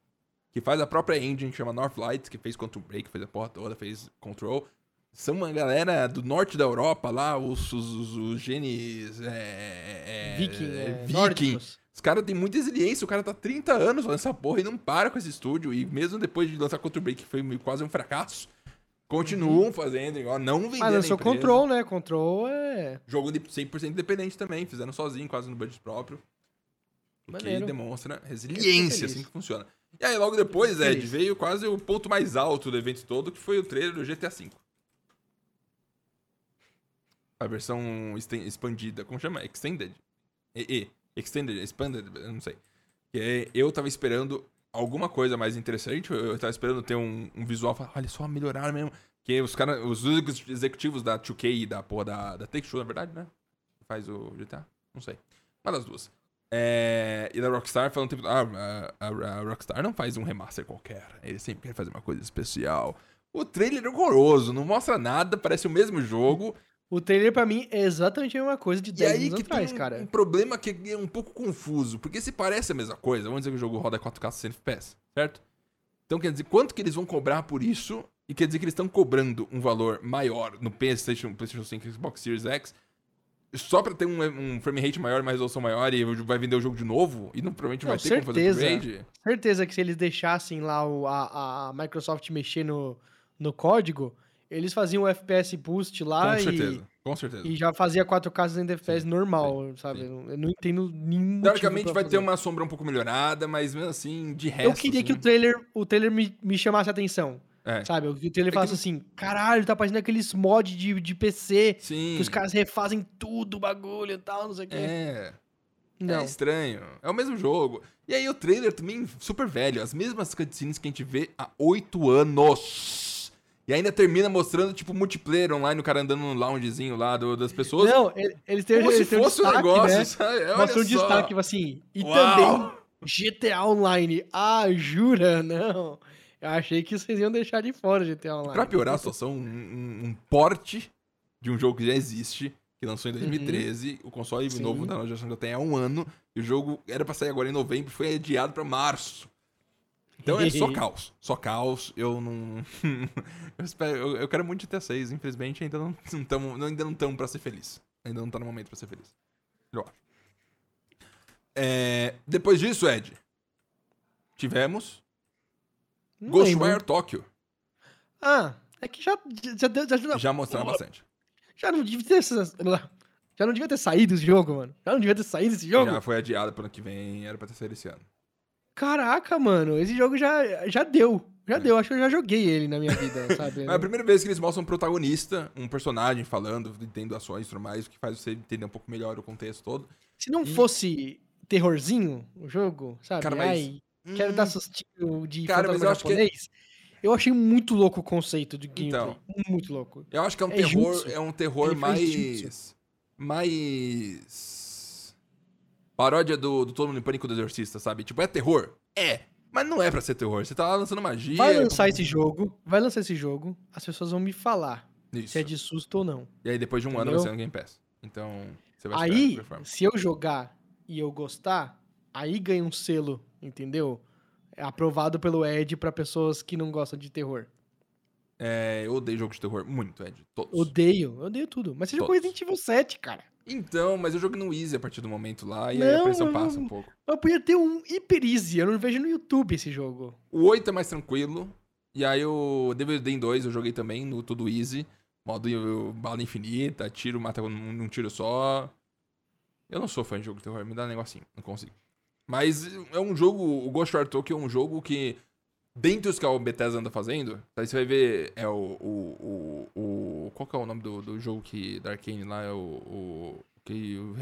que faz a própria engine que chama Northlight, que fez Control Break, fez a porra toda, fez Control, são uma galera do norte da Europa lá, os, os, os, os genes. É, é, Viking, é, é, Viking. nórdicos. Os caras têm muita resiliência, o cara tá 30 anos fazendo essa porra e não para com esse estúdio. E mesmo depois de lançar Control Break, que foi quase um fracasso, continuam fazendo, igual, não vendendo. Ah, lançou. Control, né? Control é. Jogo de 100% independente também, fizeram sozinho, quase no budget próprio. O que demonstra resiliência, assim que funciona. E aí, logo depois, Ed, veio quase o ponto mais alto do evento todo, que foi o trailer do GTA V. A versão expandida, como chama? Extended. EE. Extended, Expanded, não sei. Que é, eu tava esperando alguma coisa mais interessante, eu tava esperando ter um, um visual, falar, olha só, melhoraram mesmo. Que os caras, os executivos da 2K e da porra da, da Take-Two, na verdade, né? Faz o GTA? Não sei. Uma das duas. É, e da Rockstar falando tipo, ah, a, a- Rockstar não faz um remaster qualquer. Eles sempre querem fazer uma coisa especial. O trailer é horroroso, não mostra nada, parece o mesmo jogo. O trailer pra mim é exatamente a mesma coisa de E 10 aí anos que atrás, tem um, cara. um problema que é um pouco confuso, porque se parece a mesma coisa, vamos dizer que o jogo roda 4K 60 FPS, certo? Então quer dizer, quanto que eles vão cobrar por isso? E quer dizer que eles estão cobrando um valor maior no PlayStation, PlayStation 5 e Xbox Series X só pra ter um, um frame rate maior, uma resolução maior e vai vender o jogo de novo? E não, provavelmente não vai ter como fazer certeza. upgrade? Certeza que se eles deixassem lá o, a, a Microsoft mexer no, no código, eles faziam o FPS boost lá Com e, certeza, com certeza. e já fazia 4K 60 FPS Sim, normal, sabe? Eu não entendo nenhum Teoricamente vai ter fazer. uma sombra um pouco melhorada, mas mesmo assim, de resto. Eu queria que o assim, trailer, o trailer me, me chamasse a atenção, É. sabe? O trailer que falasse assim, caralho, tá parecendo aqueles mod de, de PC, Sim. que os caras refazem tudo, o bagulho e tal, não sei o quê. É. não. É estranho. É o mesmo jogo. E aí o trailer também super velho. As mesmas cutscenes que a gente vê há oito anos. E ainda termina mostrando, tipo, multiplayer online, o cara andando no loungezinho lá do- das pessoas. Não, ele- eles têm como se eles um fosse um destaque, negócio, né? sabe? Mostra um destaque, assim. E Uau! também GTA Online. Ah, jura? Não. Eu achei que vocês iam deixar de fora GTA Online. Pra piorar a situação, um, um, um porte de um jogo que já existe, que lançou em 2013. O console Uhum. Sim. novo da nova geração já tem há um ano. E o jogo era pra sair agora em novembro, foi adiado pra março. Então é só caos. Só caos. Eu não. eu, espero, eu, eu quero muito GTA 6. Infelizmente, ainda não estamos ainda não estamos pra ser feliz. Ainda não tá no momento pra ser feliz. Eu acho. É, depois disso, Ed, tivemos Não Ghostwire lembro. Tokyo. Ah, é que já, já, deu- já, já, Já mostraram bastante. já não devia ter já não devia ter saído esse jogo, mano. Já não devia ter saído esse jogo. Já foi adiado pro ano que vem, era pra ter saído esse ano. Caraca, mano, esse jogo já, já deu. Já É. deu, acho que eu já joguei ele na minha vida, sabe? É a primeira vez que eles mostram um protagonista, um personagem falando, tendo ações e tudo mais, o que faz você entender um pouco melhor o contexto todo. Se não E- fosse terrorzinho o jogo, sabe? Cara, mas- Ai, quero Hum, dar sustinho de Cara, mas eu acho que- japonês. Eu achei muito louco o conceito de gameplay. Então. Muito louco. Eu acho que é um É terror, jutsu. é um terror mais. Mais. Paródia do, do Todo Mundo em Pânico do Exorcista, sabe? Tipo, é terror? É. Mas não é pra ser terror. Você tá lá lançando magia. Vai lançar esse jogo, vai lançar esse jogo, as pessoas vão me falar Isso. se é de susto ou não. E aí depois de um ano Entendeu? vai ser no Game Pass. Então, você vai Aí, se eu jogar e eu gostar, aí ganha um selo, entendeu? É aprovado pelo Ed pra pessoas que não gostam de terror. É, eu odeio jogo de terror muito, Ed. Todos. Odeio, odeio tudo. Mas você jogou Todos. Resident Evil 7, cara. Então, mas eu joguei no Easy a partir do momento lá e aí a Não, pressão eu passa não- um pouco. Eu podia ter um Hyper Easy, eu não vejo no YouTube esse jogo. O 8 é mais tranquilo. E aí o Devil May 2 eu joguei também no tudo easy. Modo uh, bala infinita, tiro, mata num, tiro só. Eu não sou fã de jogo de terror, me dá um negocinho, não consigo. Mas é um jogo, o Ghostwire Tokyo é um jogo que, dentre os que a Bethesda anda fazendo, aí você vai ver, é o, o, o, o- qual que é o nome do, do jogo que, da Arkane lá, é o, o que o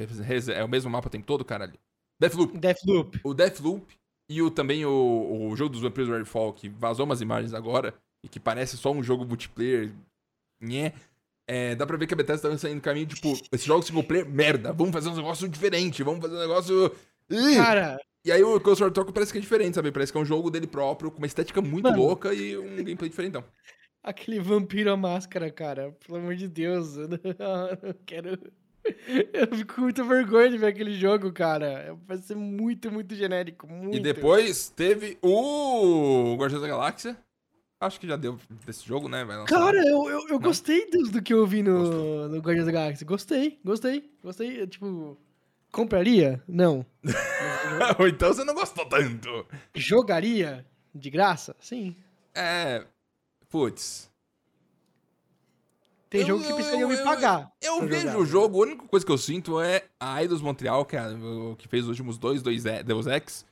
é o mesmo mapa o tempo todo, caralho? Deathloop Deathloop. o Deathloop e o, também o, o jogo dos Vampiros Redfall, que vazou umas imagens agora, e que parece só um jogo multiplayer, nhé, é, dá pra ver que a Bethesda tá saindo no caminho, tipo, esse jogo single player, merda, vamos fazer um negócio diferente, vamos fazer um negócio... Cara, E aí o Ghost War Tokyo parece que é diferente, sabe? Parece que é um jogo dele próprio, com uma estética muito Mano. louca e um gameplay diferentão. aquele vampiro à máscara, cara. Pelo amor de Deus. Eu não, não quero. Eu fico com muita vergonha de ver aquele jogo, cara. Vai ser muito, muito genérico. Muito. E depois teve o Guardiões da Galáxia, acho que já deu desse jogo, né? Vai lançar. Cara, eu, eu, eu gostei do, do que eu vi no, Gostou? no Guardiões da Galáxia. Gostei, gostei, gostei. Eu, Tipo, compraria? Não. Ou então você não gostou tanto. Jogaria? De graça? Sim. É. Putz. Tem Eu- jogo que eu- precisaria eu- me eu- pagar. Eu pra vejo jogar. o jogo, a única coisa que eu sinto é a Eidos Montreal, que, é que fez os últimos dois, dois Deus Ex,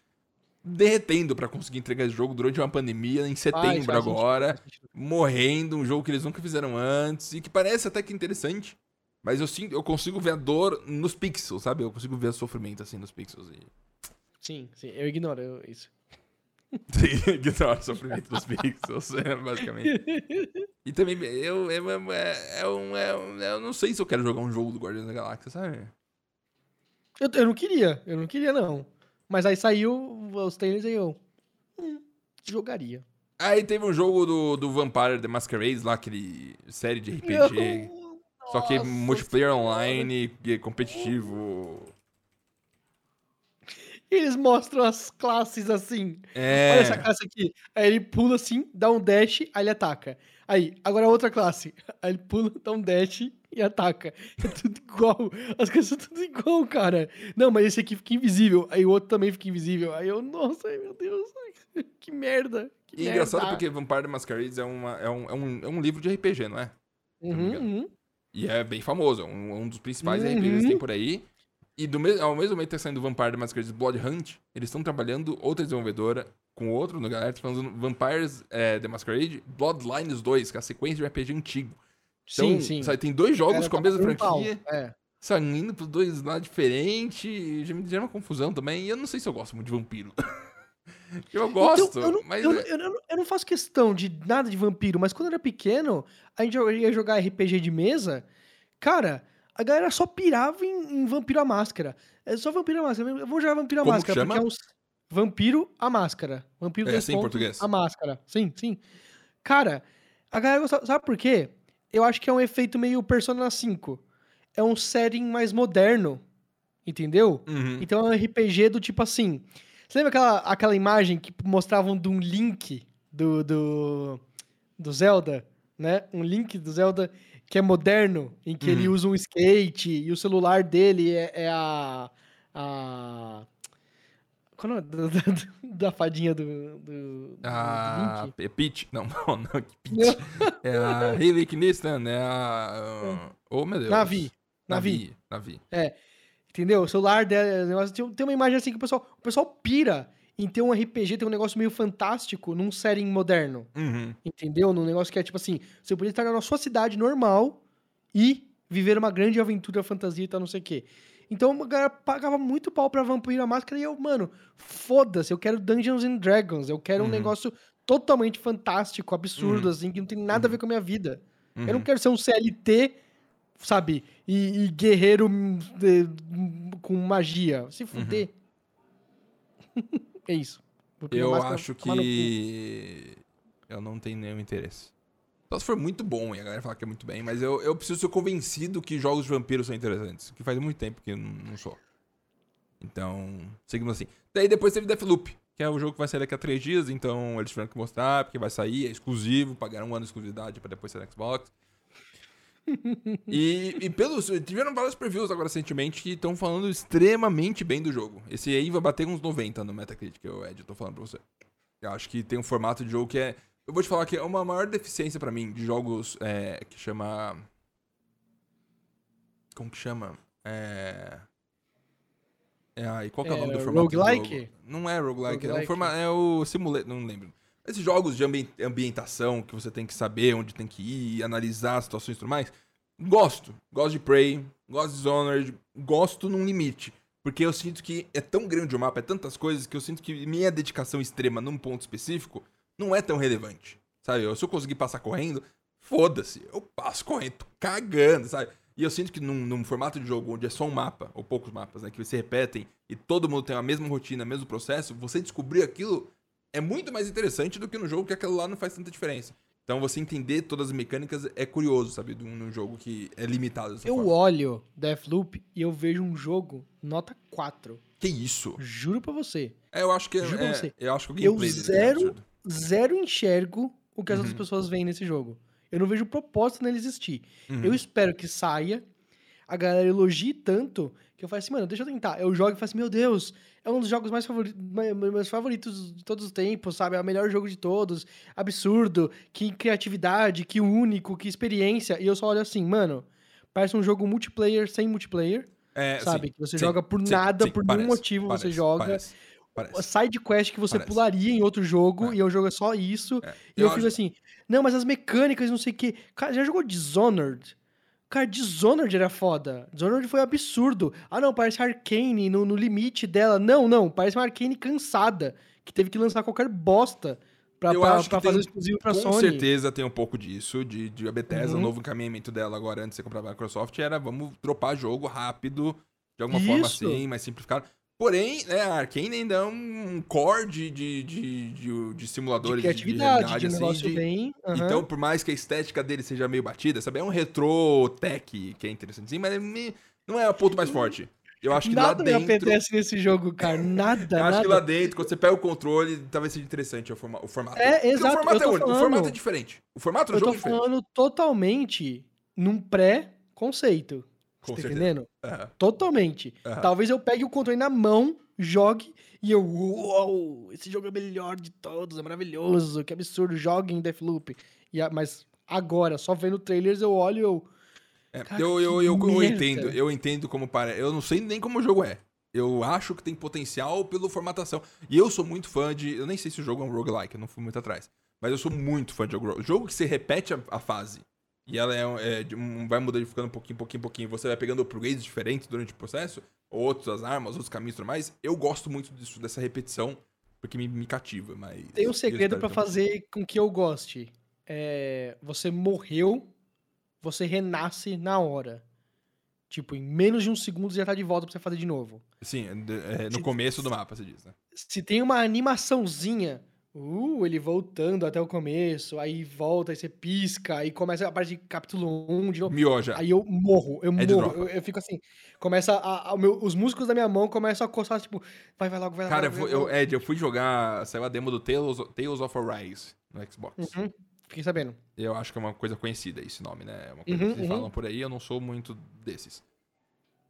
derretendo pra conseguir entregar esse jogo durante uma pandemia em setembro agora, sentido. morrendo, um jogo que eles nunca fizeram antes, e que parece até que interessante, mas eu, sinto, eu consigo ver a dor nos pixels, sabe? Eu consigo ver o sofrimento assim nos pixels. E... Sim, sim, eu ignoro eu- isso. Ignora o sofrimento dos pixels, é, basicamente. E também, eu, eu, é, é um, é um- eu não sei se eu quero jogar um jogo do Guardiões da Galáxia, sabe? Eu, eu não queria, eu não queria, não. Mas aí saiu os trailers e eu. Hum, jogaria. Aí teve um jogo do, do Vampire The Masquerade, lá, aquele série de RPG. Não, só que nossa multiplayer senhora. online, e competitivo. E eles mostram as classes assim. É. Olha essa classe aqui. Aí ele pula assim, dá um dash, aí ele ataca. Aí, agora a outra classe. Aí ele pula, dá um dash e ataca. É tudo igual. As coisas são tudo igual, cara. Não, mas esse aqui fica invisível. Aí o outro também fica invisível. Aí eu, nossa, ai, meu Deus. Que merda. Que E é merda. engraçado porque Vampire The Masquerade é, uma, é, um, é, um, é um livro de RPG, não é? não Uhum, engano. uhum. E é bem famoso, é um, um dos principais Uhum. RPGs que tem por aí. E do me ao mesmo momento que tá saindo Vampire The Masquerade Blood Hunt, eles estão trabalhando outra desenvolvedora com outro no galera, tá fazendo Vampires é, The Masquerade Bloodlines 2, que é a sequência de RPG antigo. Então, sim, sim. sabe, tem dois jogos Cara, com a mesma pau. franquia, É. saindo pros dois lados diferentes, já me gera uma confusão também, e eu não sei se eu gosto muito de vampiro. eu gosto, Então, eu, não, mas... eu, é- não- eu não- eu não faço questão de nada de vampiro, mas quando eu era pequeno, a gente ia jogar RPG de mesa, cara, a galera só pirava em, em Vampiro à Máscara. É só Vampiro à Máscara. Eu vou jogar Vampiro à Como Máscara, chama? porque é uns... Vampiro à Máscara. Vampiro É assim em português? A Máscara. Sim, sim. Cara, a galera gostava... Sabe por quê? Eu acho que é um efeito meio Persona 5. é um setting mais moderno, entendeu? Uhum. Então é um RPG do tipo assim. Você lembra aquela, aquela imagem que mostravam de um link do, do, do Zelda, né? Um link do Zelda que é moderno, em que ele Uhum. usa um skate e o celular dele é, é a. a. Qual é o nome da, fadinha do, do, do A Link? P- Peach. Não, não, não. Peach. É a Hayley Kniston, é a. Oh, meu Deus. Navi. Navi. Navi. Entendeu? O celular dela, negócio- tem, uma imagem assim que o pessoal, o pessoal pira em ter um RPG, ter um negócio meio fantástico num setting moderno. Uhum. Entendeu? Num negócio que é tipo assim, você podia estar na sua cidade normal e viver uma grande aventura, fantasia e tal, não sei o quê. Então a galera pagava muito pau pra Vampiro a Máscara e eu, mano, foda-se, eu quero Dungeons and Dragons, eu quero um Uhum. negócio totalmente fantástico, absurdo, Uhum. assim, que não tem nada a ver com a minha vida. Eu não Uhum. quero ser um CLT, sabe? E, e guerreiro de- com magia. Se fuder. é isso. Eu acho que. Eu não tenho nenhum interesse. Só se for muito bom e a galera falar que é muito bem, mas eu, eu preciso ser convencido que jogos de vampiro são interessantes. Que faz muito tempo que eu não, não sou. Então, seguimos assim. Daí depois teve Deathloop, que é o jogo que vai sair daqui a três dias, então eles tiveram que mostrar, porque vai sair, é exclusivo, pagaram um ano de exclusividade pra depois sair no Xbox. e, e pelos. Tiveram vários previews agora recentemente que estão falando extremamente bem do jogo. Esse aí vai bater uns 90 no Metacritic, eu, Ed, eu tô falando pra você. Eu acho que tem um formato de jogo que é. Eu vou te falar que é uma maior deficiência pra mim de jogos é, que chama. Como que chama? É. É, ai, qual que é, o É, nome do formato? do roguelike? jogo? Não é roguelike, é o, Roguelike? forma, é o simulator, não lembro. Esses jogos de ambi- ambientação que você tem que saber onde tem que ir, analisar as situações e tudo mais. Gosto. Gosto de Prey, gosto de Dishonored, gosto num limite. Porque eu sinto que é tão grande o mapa, é tantas coisas, que eu sinto que minha dedicação extrema num ponto específico não é tão relevante. Sabe? Eu- Se eu conseguir passar correndo, foda-se. Eu passo correndo, tô cagando, sabe? E eu sinto que num, num formato de jogo onde é só um mapa, ou poucos mapas, né? Que se repetem e todo mundo tem a mesma rotina, mesmo processo, você descobrir aquilo é muito mais interessante do que no jogo que aquilo lá não faz tanta diferença. Então você entender todas as mecânicas é curioso, sabe? Num, jogo que é limitado Eu forma. olho Deathloop e eu vejo um jogo nota 4. Que isso? Juro pra você. É, eu acho que é, Juro pra é- você. eu acho que o Eu gameplay é zero- absurdo. Zero enxergo o que as outras Uhum. pessoas veem nesse jogo. Eu não vejo propósito nele existir. Uhum. Eu espero que saia, a galera elogie tanto, que eu falo assim, mano, deixa eu tentar. Eu jogo e falo assim, meu Deus, é um dos jogos mais favoritos, meus favoritos de todos os tempos, sabe? É o melhor jogo de todos, absurdo, que criatividade, que único, que experiência. E eu só olho assim, mano, parece um jogo multiplayer sem multiplayer, É, sabe? sim, que você sim, joga por sim, nada, por parece, nenhum motivo você parece, joga. Parece, parece. Side quest que você Parece. pularia em outro jogo, É. e o jogo é só isso. É, E eu, acho- fico assim, não, mas as mecânicas, não sei o quê. Cara, já jogou Dishonored? Cara, Dishonored era foda. Dishonored foi absurdo. Ah, não, parece Arcane no, no limite dela. Não, não, parece uma Arcane cansada, que teve que lançar qualquer bosta pra, Eu pra, acho que pra tem- fazer o exclusivo pra Com Sony. certeza tem um pouco disso, de, de a Bethesda, Uhum. o novo encaminhamento dela agora antes de você comprar a Microsoft era vamos dropar jogo rápido, de alguma forma Isso. assim, mais simplificado. Porém, né, a Arkane ainda é um core de, de, de, de, de De simuladores criatividade, de, realidade, assim, de- bem... aham. Então, por mais que a estética dele seja meio batida, sabe? É um retro tech que é interessante, sim, mas é não é o ponto mais forte. Eu acho que lá Nada me dentro. apetece nesse jogo, cara. Nada, Eu acho nada. que lá dentro, quando você pega o controle, talvez seja interessante o, forma- o formato. É, Porque exato, O formato eu é tô único, o falando. formato é diferente. O formato do Eu jogo tô é diferente. falando totalmente num pré-conceito. Com Você tá entendendo? Aham, Totalmente. aham. Talvez eu pegue o controle na mão, jogue e eu, uou, esse jogo é o melhor de todos, é maravilhoso, que absurdo, jogue em Deathloop. E, mas agora, só vendo trailers, eu olho e eu. É, Cara, eu, eu, eu, eu entendo, eu entendo como parece. Eu não sei nem como o jogo é. Eu acho que tem potencial pela formatação. E eu sou muito fã de. Eu nem sei se o jogo é um roguelike, eu não fui muito atrás. Mas eu sou muito fã de jogo. Jogo que você repete a, a fase. E ela é, é um- vai mudando, ficando um pouquinho, pouquinho, pouquinho. Você vai pegando upgrades diferentes durante o processo. Outros, as armas, outros caminhos e tudo mais. Eu gosto muito disso, dessa repetição. Porque me, me cativa, mas. Tem um segredo que- fazer com que eu goste. É, você morreu, você renasce na hora. Tipo, em menos de um segundo você já tá de volta pra você fazer de novo. Sim, é, é, no começo do mapa, você diz, né? se tem uma animaçãozinha Uh, ele voltando até o começo, aí volta, aí você pisca, aí começa a parte de capítulo 1 de novo. Mioja. Aí eu morro, eu É de morro, eu, eu fico assim, começa a, a- meu- os músculos da minha mão começam a coçar, tipo, vai, vai logo, vai Cara, eu logo. vai eu, logo. Ed, eu fui jogar, saiu a demo do Tales, Tales of Arise no Xbox. Uhum, fiquei sabendo. Eu acho que é uma coisa conhecida esse nome, né? É uma coisa Uhum, que eles uhum. falam por aí, eu não sou muito desses.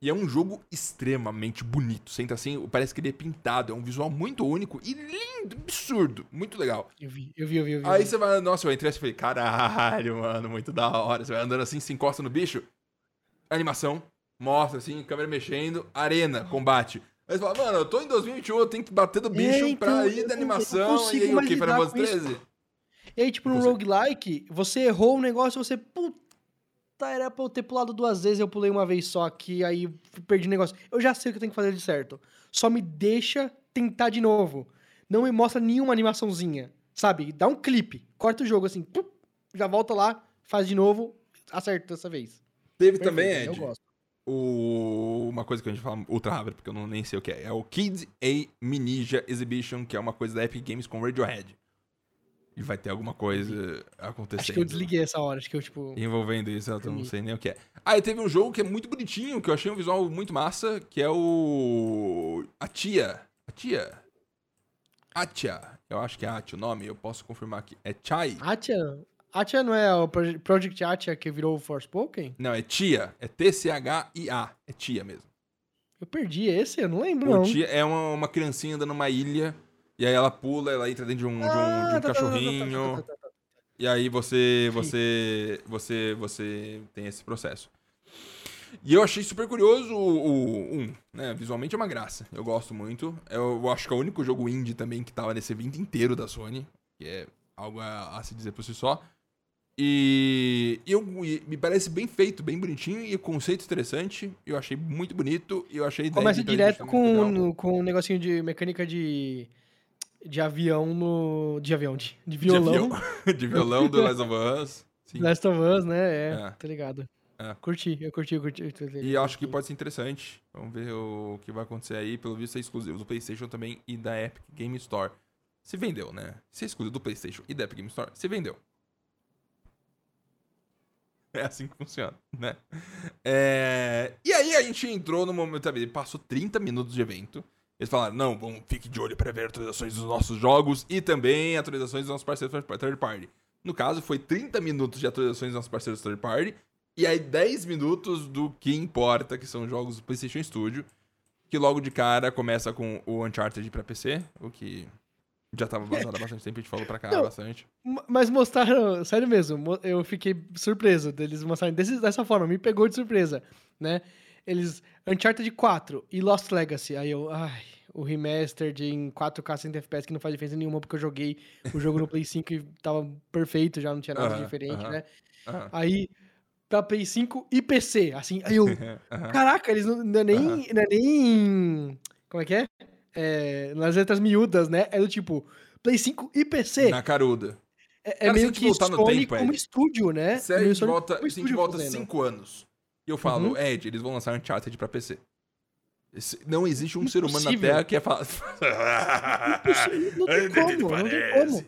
E é um jogo extremamente bonito. Entra assim, parece que ele é pintado. É um visual muito único e lindo, absurdo. Muito legal. Eu vi, eu vi, eu vi. Eu vi, Aí você vai, nossa, eu entrei e falei, caralho, mano, muito da hora. Você vai andando assim, se encosta no bicho, animação, mostra assim, câmera mexendo, arena, combate. Aí você fala, mano, eu tô em 2021, eu tenho que bater no bicho então, pra ir eu da animação. E aí, o que? Final lidar Fantasy com isso. 13? E aí, tipo, no consigo. roguelike, você errou um negócio, você, puta, era pra eu ter pulado duas vezes, eu pulei uma vez só aqui, aí perdi o negócio. Eu já sei o que eu tenho que fazer de certo. Só me deixa tentar de novo. Não me mostra nenhuma animaçãozinha, sabe? Dá um clipe, corta o jogo assim, pum, já volta lá, faz de novo, acerta dessa vez. Teve Perfeito, também, Eu Ed, gosto. o... uma coisa que a gente fala ultra rápido, porque eu não, nem sei o que é. É o Kids A Ninja Exhibition, que é uma coisa da Epic Games com Radiohead. E vai ter alguma coisa acontecendo. Acho que eu desliguei essa hora, acho que eu, tipo... Envolvendo isso, eu não sei nem o que é. Ah, e teve um jogo que é muito bonitinho, que eu achei um visual muito massa, que é o. A Tia. A Tia. Atia. Eu acho que é Atia o nome, eu posso confirmar aqui. É Chai? Atia... Atia não é o Proje- Project Atia que virou o Forspoken? Não, é Tia. É T-C-H-I-A. É Tia mesmo. Eu perdi esse, eu não lembro, O não. Tia é uma, uma criancinha andando numa ilha, e aí ela pula, ela entra dentro de um, de um- de um Ah, tá, tá, tá, tá, tá, cachorrinho. tá, tá, tá, tá. E aí você, você, você, você tem esse processo. E eu achei super curioso o, o um, né? Visualmente é uma graça. Eu gosto muito. Eu, acho que é o único jogo indie também que tava nesse evento inteiro da Sony, que é algo a, a se dizer por si só. E, eu, e me parece bem feito, bem bonitinho e conceito interessante. Eu achei muito bonito e eu achei Começa direto com, com um negocinho de mecânica de, de avião no. De avião, de, de de, violão. avião- de violão do Last of Us. Sim. Last of Us, né? É, É. tá ligado. É. Curti, eu curti, eu curti. eu curti. E acho que pode ser interessante. Vamos ver o que vai acontecer aí. Pelo visto é exclusivo do PlayStation também e da Epic Game Store. Se vendeu, né? Se é exclusivo do PlayStation e da Epic Game Store, se vendeu. É assim que funciona, né? É, E aí a gente entrou no momento, sabe? Passou 30 minutos de evento. Eles falaram, não, vamos, fique de olho para ver atualizações dos nossos jogos e também atualizações dos nossos parceiros third party. No caso, foi 30 minutos de atualizações dos nossos parceiros third party e aí 10 minutos do que importa, que são jogos do PlayStation Studio, que logo de cara começa com o Uncharted pra PC, o que já tava vazado há bastante tempo, a gente falou pra cá Não. bastante. Ma- Mas mostraram, sério mesmo, mo- eu fiquei surpreso deles mostrarem desse- dessa forma, me pegou de surpresa, né? Eles, Uncharted 4 e Lost Legacy, aí eu, ai, o remaster de em 4K 60 FPS que não faz diferença nenhuma porque eu joguei o jogo no Play 5 e tava perfeito, já não tinha nada diferente, né? Aí, pra Play 5 e PC, assim, aí eu, caraca, eles não, não é nem, não é nem, como é que é? É, nas letras miúdas, né? É do tipo, Play 5 e PC. Na caruda. É, é Cara, a meio que voltar no tempo, como Ed, estúdio, né? Se a gente volta, como se a gente estúdio volta fazendo. 5 anos e eu falo, Uhum. Ed, eles vão lançar Uncharted pra PC. Não existe um ser humano na Impossível. Terra que é falar. Impossível, Não tem como, não tem como.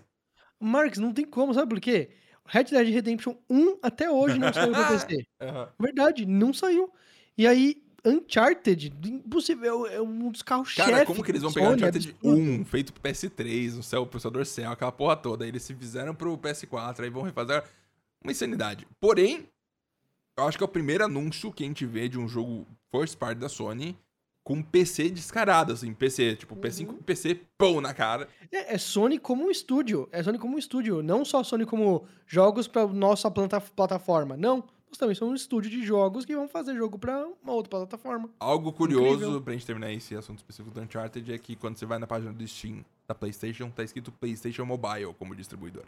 Marx, não tem como, sabe por quê? Red Dead Redemption 1 até hoje não saiu pra PC. Verdade, não saiu. E aí, Uncharted, impossível, é um dos carros-chefe. Cara, como que eles vão pegar Sony, Uncharted absurdo. 1, feito pro PS3, no céu, processador Cell, aquela porra toda. Aí eles se fizeram pro PS4, aí vão refazer uma insanidade. Porém, eu acho que é o primeiro anúncio que a gente vê de um jogo first party da Sony com PC descarado, assim, PC, tipo, PS5 Uhum. PC, pão na cara. É, é Sony como um estúdio. É Sony como um estúdio. Não só Sony como jogos pra nossa planta, plataforma. Não. Nós também somos um estúdio de jogos que vão fazer jogo pra uma outra plataforma. Algo curioso, Incrível. pra gente terminar esse assunto específico do Uncharted, é que quando você vai na página do Steam da PlayStation, tá escrito PlayStation Mobile como distribuidor.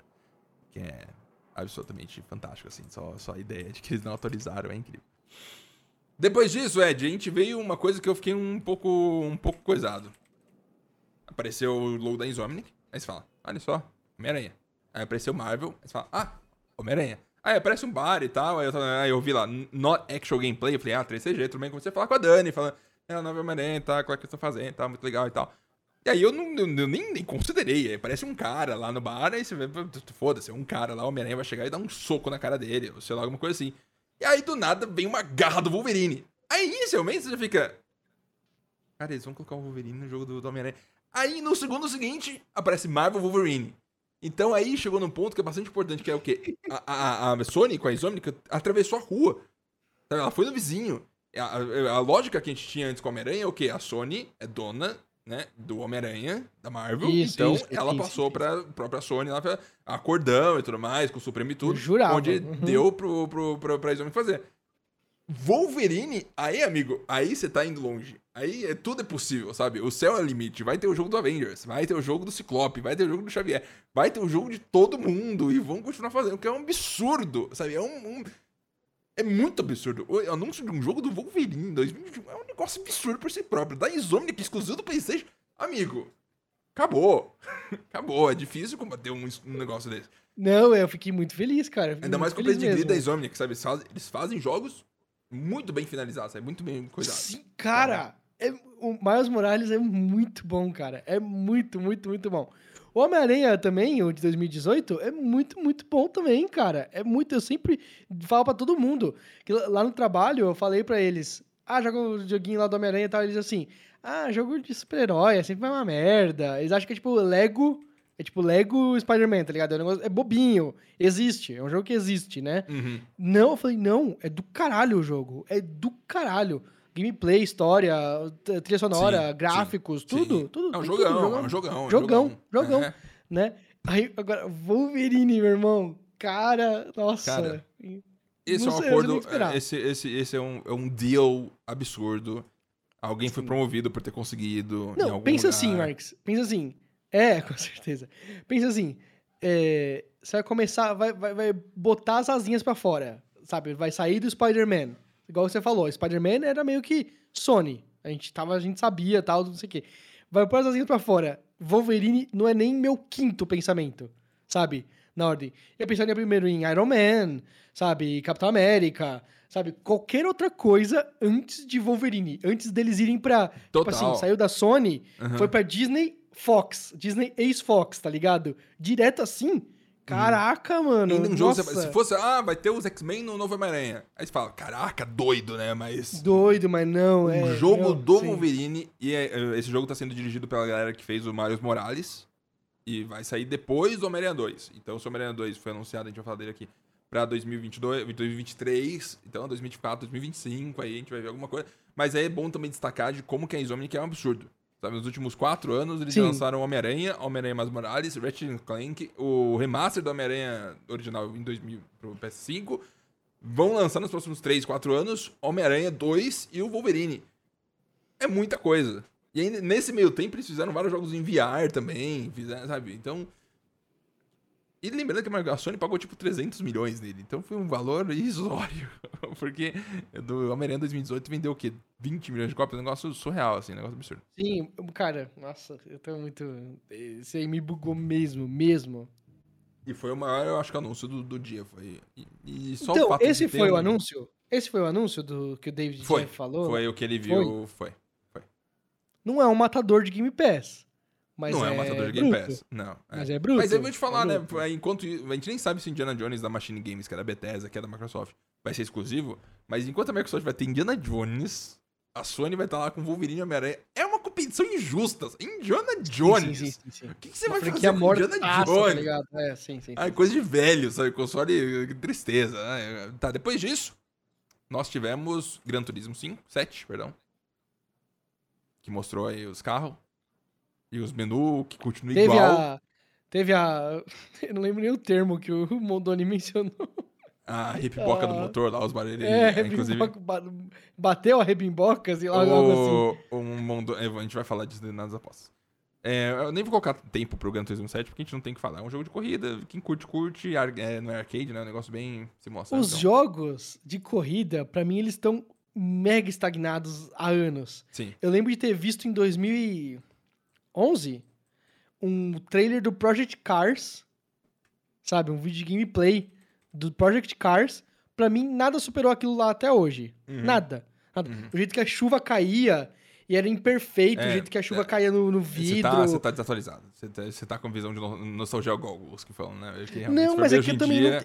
Que é absolutamente fantástico, assim. Só, só a ideia de que eles não autorizaram é incrível. Depois disso, Ed, a gente veio uma coisa que eu fiquei um pouco, um pouco coisado. Apareceu o logo da Insomniac, aí você fala, olha só, Homem-Aranha. Aí apareceu Marvel, aí você fala, ah, Homem-Aranha. Aí aparece um bar e tal, aí eu, aí eu vi lá, not actual gameplay, eu falei, ah, 3CG, tudo bem, comecei a falar com a Dani, falando, é, a nova Homem-Aranha, tá, qual é que eles estão fazendo, tá, muito legal e tal. E aí eu, não, eu nem, nem considerei. Aí parece um cara lá no bar, aí você vê, foda-se, um cara lá, o Homem-Aranha vai chegar e dar um soco na cara dele, ou sei lá, alguma coisa assim. E aí do nada vem uma garra do Wolverine. Aí inicialmente você já fica. Cara, eles vão colocar o Wolverine no jogo do, do Homem-Aranha. Aí no segundo seguinte aparece Marvel Wolverine. Então aí chegou num ponto que é bastante importante, que é o quê? A, a, a Sony com a Insomnica atravessou a rua. Ela foi no vizinho. A, a, a lógica que a gente tinha antes com o Homem-Aranha é o quê? A Sony é dona né, do Homem-Aranha, da Marvel. Isso, então isso, ela isso, passou isso. pra própria Sony lá, pra acordão e tudo mais, com o Supremo e tudo. Jurava. Onde Uhum. deu pro, pro, pro, pra Insomniac fazer. Wolverine, aí, amigo, aí você tá indo longe. Aí é, tudo é possível, sabe? O céu é o limite. Vai ter o jogo do Avengers, vai ter o jogo do Ciclope, vai ter o jogo do Xavier, vai ter o jogo de todo mundo e vão continuar fazendo, que é um absurdo, sabe? É um. um- é muito absurdo. O anúncio de um jogo do Wolverine em 2021 é um negócio absurdo por si próprio. Da Insomniac, exclusivo do PlayStation. Amigo, acabou. acabou. É difícil combater um, um negócio desse. Não, eu fiquei muito feliz, cara. Ainda mais com o pedigree mesmo. da Insomniac, sabe? Eles fazem, eles fazem jogos muito bem finalizados, sabe? Muito bem cuidados. Sim, cara, é, o Miles Morales é muito bom, cara. É muito, muito, muito bom. O Homem-Aranha também, o de 2018, é muito, muito bom também, cara. É muito, eu sempre falo pra todo mundo. Que lá no trabalho eu falei pra eles, ah, joga o joguinho lá do Homem-Aranha e tal. Eles assim, ah, jogo de super-herói, é sempre uma merda. Eles acham que é tipo Lego, é tipo Lego Spider-Man, tá ligado? É, um negócio, é bobinho, existe, é um jogo que existe, né? Uhum. Não, eu falei, não, é do caralho o jogo. É do caralho. Gameplay, história, trilha sonora, Sim, gráficos, sim, tudo, sim. tudo. É um jogão, tudo, é um jogão. é um Jogão, jogão. É. Né? Aí, agora, Wolverine, meu irmão. Cara, nossa. Cara, Esse Não é um sei, acordo. esperava. Esse, esse, esse é, um, é um deal absurdo. Alguém foi promovido por ter conseguido. Não, pensa lugar. assim, Marx. Pensa assim. É, com certeza. Pensa assim. é, você vai começar, vai, vai, vai botar as asinhas pra fora, sabe? Vai sair do Spider-Man. Igual você falou, Spider-Man era meio que Sony. A gente, tava, a gente sabia, tal, não sei o quê. Vai pôr as asinhas pra fora. Wolverine não é nem meu quinto pensamento, sabe? Na ordem. Eu pensaria primeiro em Iron Man, sabe? Capitão América, sabe? Qualquer outra coisa antes de Wolverine. Antes deles irem pra... Total. Tipo assim, saiu da Sony, Aham. foi pra Disney Fox, Disney Ace Fox, tá ligado? Direto assim. Caraca, mano. Ainda um jogo, você- se fosse, ah, vai ter os X-Men no novo Homem-Aranha. Aí você fala, caraca, doido, né? Mas. Doido, mas não, é. um jogo não, do sim. Wolverine. E é- esse jogo tá sendo dirigido pela galera que fez o Mario Morales. E vai sair depois do Homem-Aranha 2. Então, se o Homem-Aranha 2 foi anunciado, a gente vai falar dele aqui, pra 2022, 2023. Então, 2024, 2025. Aí a gente vai ver alguma coisa. Mas aí é bom também destacar de como que a Insomniac é um absurdo. Sabe, nos últimos quatro anos, eles Sim. lançaram Homem-Aranha, Homem-Aranha Mais Morales, Ratchet Clank, o remaster do Homem-Aranha original em 2000 pro PS5. Vão lançar nos próximos 3, 4 anos Homem-Aranha 2 e o Wolverine. É muita coisa. E aí, nesse meio tempo, eles fizeram vários jogos em VR também, fizeram, sabe? Então... E lembrando que a Sony pagou, tipo, 300 milhões nele. Então foi um valor irrisório. Porque do Homem-Aranha 2018 vendeu o quê? 20 milhões de cópias? Um negócio surreal, assim, um negócio absurdo. Sim, cara, nossa, eu tô muito. Esse aí me bugou mesmo, mesmo. E foi o maior, eu acho que, anúncio do, do dia. Foi. E, e só o então, fato de esse foi o um- anúncio? Esse foi o anúncio do que o David Foi, Jeff falou? Foi o que ele viu, foi. Não é um matador de Game Pass. Mas não é, é um matador de Game bruto. Pass. Não. é. Mas é bruto. Mas eu vou te falar, é né? bruto. Enquanto. A gente nem sabe se Indiana Jones da Machine Games, que é da Bethesda, que é da Microsoft, vai ser exclusivo. Mas enquanto a Microsoft vai ter Indiana Jones, a Sony vai estar lá com Wolverine e Homem-Aranha. É uma competição injusta. Indiana Jones. Sim, sim, sim. O que, que você Uma vai fazer com Indiana tá Jones? ligado? É, sim, sim. Ai, coisa de velho, sabe? Console, que tristeza. né? Tá, depois disso, nós tivemos Gran Turismo 5, 7, perdão. Que mostrou aí os carros. E os menus, que continua Teve igual. a. Teve a. Eu não lembro nem o termo que o Mondoni mencionou. A do Ah. motor lá, os barulhos. É, inclusive. rebimboca, ba- bateu a rebimbocas e algo assim. O, um mundo, é, a gente vai falar disso nas apostas. É, eu nem vou colocar tempo pro Gran Turismo 7, porque a gente não tem que falar. É um jogo de corrida, quem curte, curte. ar- É, não é arcade, né? É um negócio bem simulação. Os então. jogos de corrida, pra mim, eles estão mega estagnados há anos. Sim. Eu lembro de ter visto em 2011 um trailer do Project Cars, sabe? Um vídeo de gameplay do Project Cars. Pra mim, nada superou aquilo lá até hoje. Uhum. Nada. nada. Uhum. O jeito que a chuva caía E era imperfeito É, o jeito que a chuva é. caía no, no Você vidro. tá, você tá desatualizado. Você tá, tá com visão de no- nostalgia goggles que falam, né? Que Não, mas é que eu também dia- não.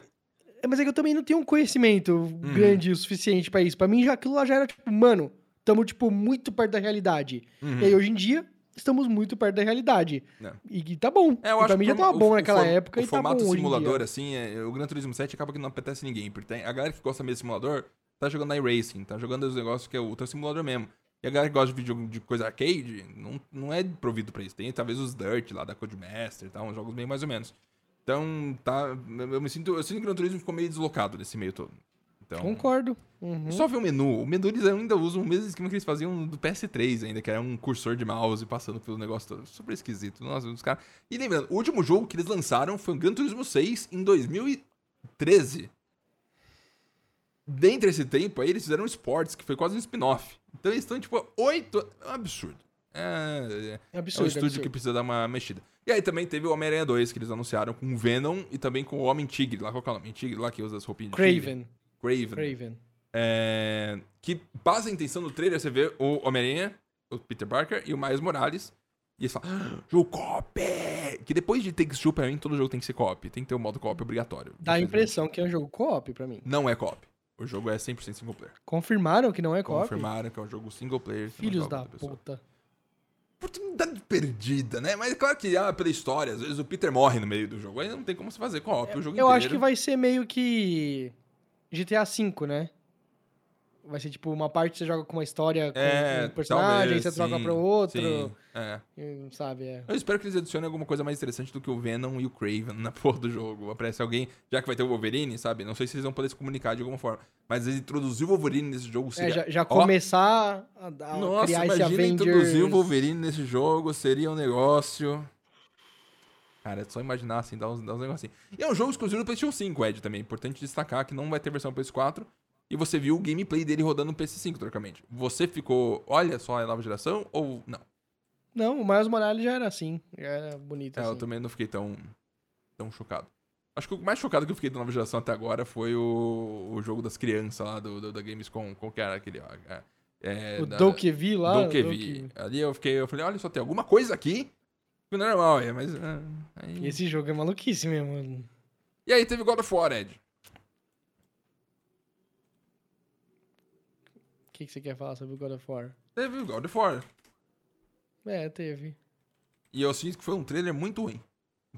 é, Mas é que eu também não tenho um conhecimento Uhum. grande o suficiente pra isso. Pra mim, já aquilo lá já era tipo, mano, tamo, tipo, muito perto da realidade. Uhum. E aí, hoje em dia, estamos muito perto da realidade. É. E, e tá bom. É, eu acho pra mim já o tava bom o- naquela o época o e tá formato bom hoje em simulador, assim, é, o Gran Turismo 7 acaba que não apetece ninguém. Porque a galera que gosta mesmo de simulador tá jogando iRacing, tá jogando os negócios que é o teu simulador mesmo. E a galera que gosta de vídeo de coisa arcade, não, não é provido pra isso. Tem talvez os Dirt lá da Codemaster e tal, uns jogos bem mais ou menos. Então, tá. Eu me sinto. Eu sinto que o Gran Turismo ficou meio deslocado nesse meio todo. Então, Concordo. Uhum. só ver o menu. O menu eles ainda usam o mesmo esquema que eles faziam do PS3 ainda, que era um cursor de mouse passando pelo negócio todo. Super esquisito. Nossa, os caras. E lembrando, o último jogo que eles lançaram foi o Gran Turismo 6 em 2013. Dentro desse tempo aí, eles fizeram Sports, que foi quase um spin-off. Então eles estão, tipo, oito. É um absurdo. É, é, É é um absurdo. estúdio absurdo. que precisa dar uma mexida. E aí também teve o Homem-Aranha 2, que eles anunciaram com o Venom e também com o Homem-Tigre. Lá, qual que é o nome? Tigre lá que usa as roupinhas. Craven. Craven. Craven. É, que base a intenção do trailer, você vê o Homem-Aranha, o Peter Parker e o Miles Morales. E eles falam, "Ah, jogo co-op! Que depois de Takes Two, pra mim, todo jogo tem que ser co-op. Tem que ter o modo co-op obrigatório. Dá a impressão que é um jogo co-op pra mim. Não é co-op. O jogo é 100% single player. Confirmaram que não é co-op? Confirmaram que é um jogo single player. que Filhos da puta. Oportunidade perdida, né? Mas é claro que, ah, pela história, às vezes o Peter morre no meio do jogo. Aí não tem como você fazer co-op o jogo Eu inteiro. acho que vai ser meio que GTA V, né? Vai ser tipo uma parte você joga com uma história com É, um personagem, talvez, você troca sim, pra outro. Sim, é. Sabe? É. Eu espero que eles adicionem alguma coisa mais interessante do que o Venom e o Craven na porra do jogo. Aparece alguém, já que vai ter o Wolverine, sabe? Não sei se eles vão poder se comunicar de alguma forma. Mas eles introduzir o Wolverine nesse jogo É, seria... já, já Ó, começar a, a Nossa, criar esse imagina Avengers. introduzir o Wolverine nesse jogo, seria um negócio... Cara, é só imaginar assim, dar uns, dar uns negocinhos. E é um jogo exclusivo do PlayStation 5, Ed, também. Importante destacar que não vai ter versão PS4. E você viu o gameplay dele rodando no PS5, teoricamente. Você ficou, olha só a nova geração ou não? Não, o Miles Morales já era assim. Já era bonito É, eu assim. também não fiquei tão, tão chocado. Acho que o mais chocado que eu fiquei da nova geração até agora foi o, o jogo das crianças lá do, do- da Gamescom. Qual que era aquele? ó, é, é, O da- Dokevi lá. Dokevi. Ali eu fiquei, eu falei, olha só, tem alguma coisa aqui é normal, é, mas... é, aí- Esse jogo é maluquice mesmo. E aí teve God of War, Ed. O que, que você quer falar sobre o God of War? Teve God of War. É, teve. E eu sinto que foi um trailer muito ruim.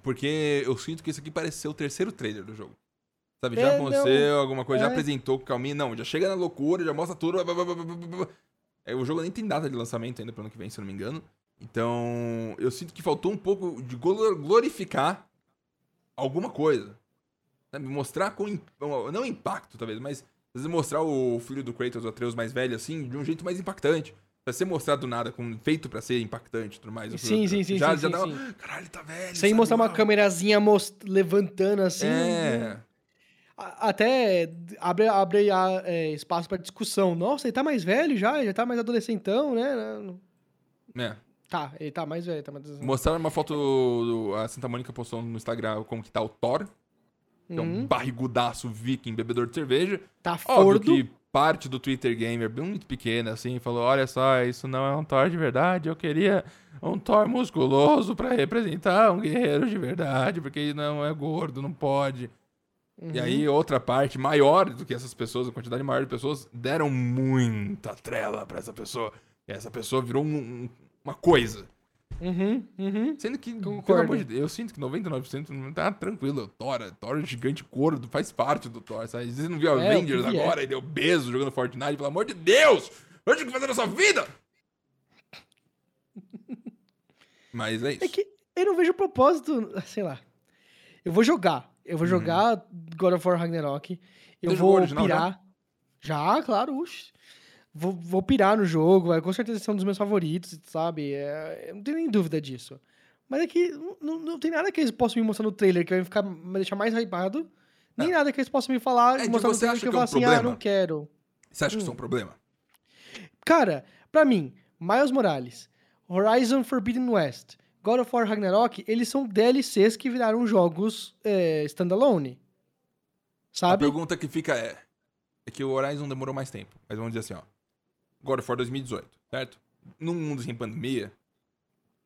Porque eu sinto que esse aqui parece ser o terceiro trailer do jogo. Sabe, já É, aconteceu alguma coisa, já é. apresentou com calminha. Não, já chega na loucura, já mostra tudo. blá, blá, blá. É, o jogo nem tem data de lançamento ainda pro ano que vem, se eu não me engano. Então, eu sinto que faltou um pouco de glo- glorificar alguma coisa. Sabe? Mostrar com. Não impacto, talvez, mas às vezes mostrar o filho do Kratos, o Atreus mais velho, assim, de um jeito mais impactante. Pra ser mostrado do nada, com, feito pra ser impactante e tudo mais. Sim, sim, sim, Já, sim, já sim, dá sim. uma- Caralho, tá velho. Sem sabe? mostrar uma câmerazinha most- levantando assim. É. A- Até abre, abre a- é, espaço pra discussão. Nossa, ele tá mais velho já, ele já tá mais adolescentão, né? É. Tá, ele tá mais velho, tá mais Mostraram uma foto do. A Santa Mônica postou no Instagram como que tá o Thor, que é um Uhum. barrigudaço viking bebedor de cerveja. Tá Óbvio fordo. que parte do Twitter Gamer, bem muito pequena, assim, falou: olha só, isso não é um Thor de verdade, eu queria um Thor musculoso pra representar um guerreiro de verdade, porque ele não é gordo, não pode. Uhum. E aí, outra parte maior do que essas pessoas, a quantidade maior de pessoas, deram muita trela pra essa pessoa. E essa pessoa virou um- um- uma coisa. Uhum, uhum. Sendo que, pelo Concordo. amor de Deus, eu sinto que 99% não tá tranquilo. Thor, Thor gigante gordo, faz parte do Thor, sabe? Você não viu É, Avengers é. agora, ele é obeso jogando Fortnite, pelo amor de Deus! Eu tinha que fazer na sua vida! Mas é isso. É que eu não vejo propósito, sei lá. Eu vou jogar. Eu vou jogar God of War Ragnarok. Eu Uhum. Você vou original já? pirar. Já? claro, uxe. Vou, vou pirar no jogo, vai com certeza ser um dos meus favoritos, sabe? É, eu não tenho nem dúvida disso. Mas é que não, não- tem nada que eles possam me mostrar no trailer que vai ficar, me deixar mais hypado. Nem nada que eles possam me falar É, e mostrar no trailer acha que eu que é falo um assim, ah, problema? não quero. Você acha que Hum. isso é um problema? Cara, pra mim, Miles Morales, Horizon Forbidden West, God of War Ragnarok, eles são DLCs que viraram jogos é, standalone. A Sabe? pergunta que fica é: é que o Horizon demorou mais tempo. Mas vamos dizer assim, ó. God of War 2018, certo? num mundo sem pandemia,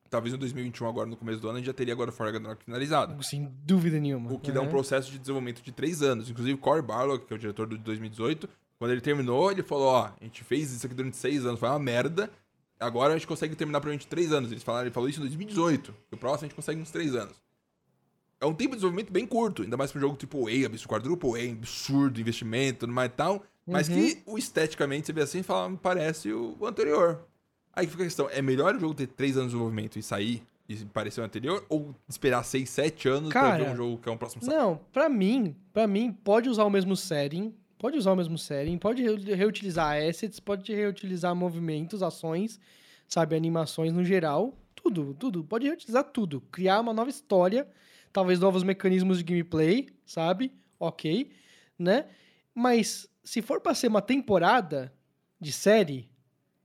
talvez em 2021, agora no começo do ano, a gente já teria agora o For Ragnarok finalizado. Sem dúvida nenhuma. O que dá um Uhum. processo de desenvolvimento de três anos. Inclusive, Corey Barlog, que é o diretor do de 2018, quando ele terminou, ele falou: Ó, a gente fez isso aqui durante seis anos, foi uma merda. Agora a gente consegue terminar provavelmente três anos. Eles falaram, ele falou isso em 2018. que O próximo a gente consegue uns três anos. É um tempo de desenvolvimento bem curto, ainda mais pra um jogo tipo A, absurdo, quadruple A, absurdo, investimento, tudo mais e tal. Mas Uhum. que o esteticamente você vê assim e fala, "Me parece o, anterior. Aí fica a questão: é melhor o jogo ter três anos de desenvolvimento e sair e parecer o anterior? Ou esperar seis, sete anos pra Cara, ver um jogo que é um próximo? Não, pra mim, para mim, pode usar o mesmo setting, pode usar o mesmo setting, pode re- reutilizar assets, pode reutilizar movimentos, ações, sabe, animações no geral, tudo, tudo, pode reutilizar tudo, criar uma nova história, talvez novos mecanismos de gameplay, sabe? Ok, né? Mas se for pra ser uma temporada de série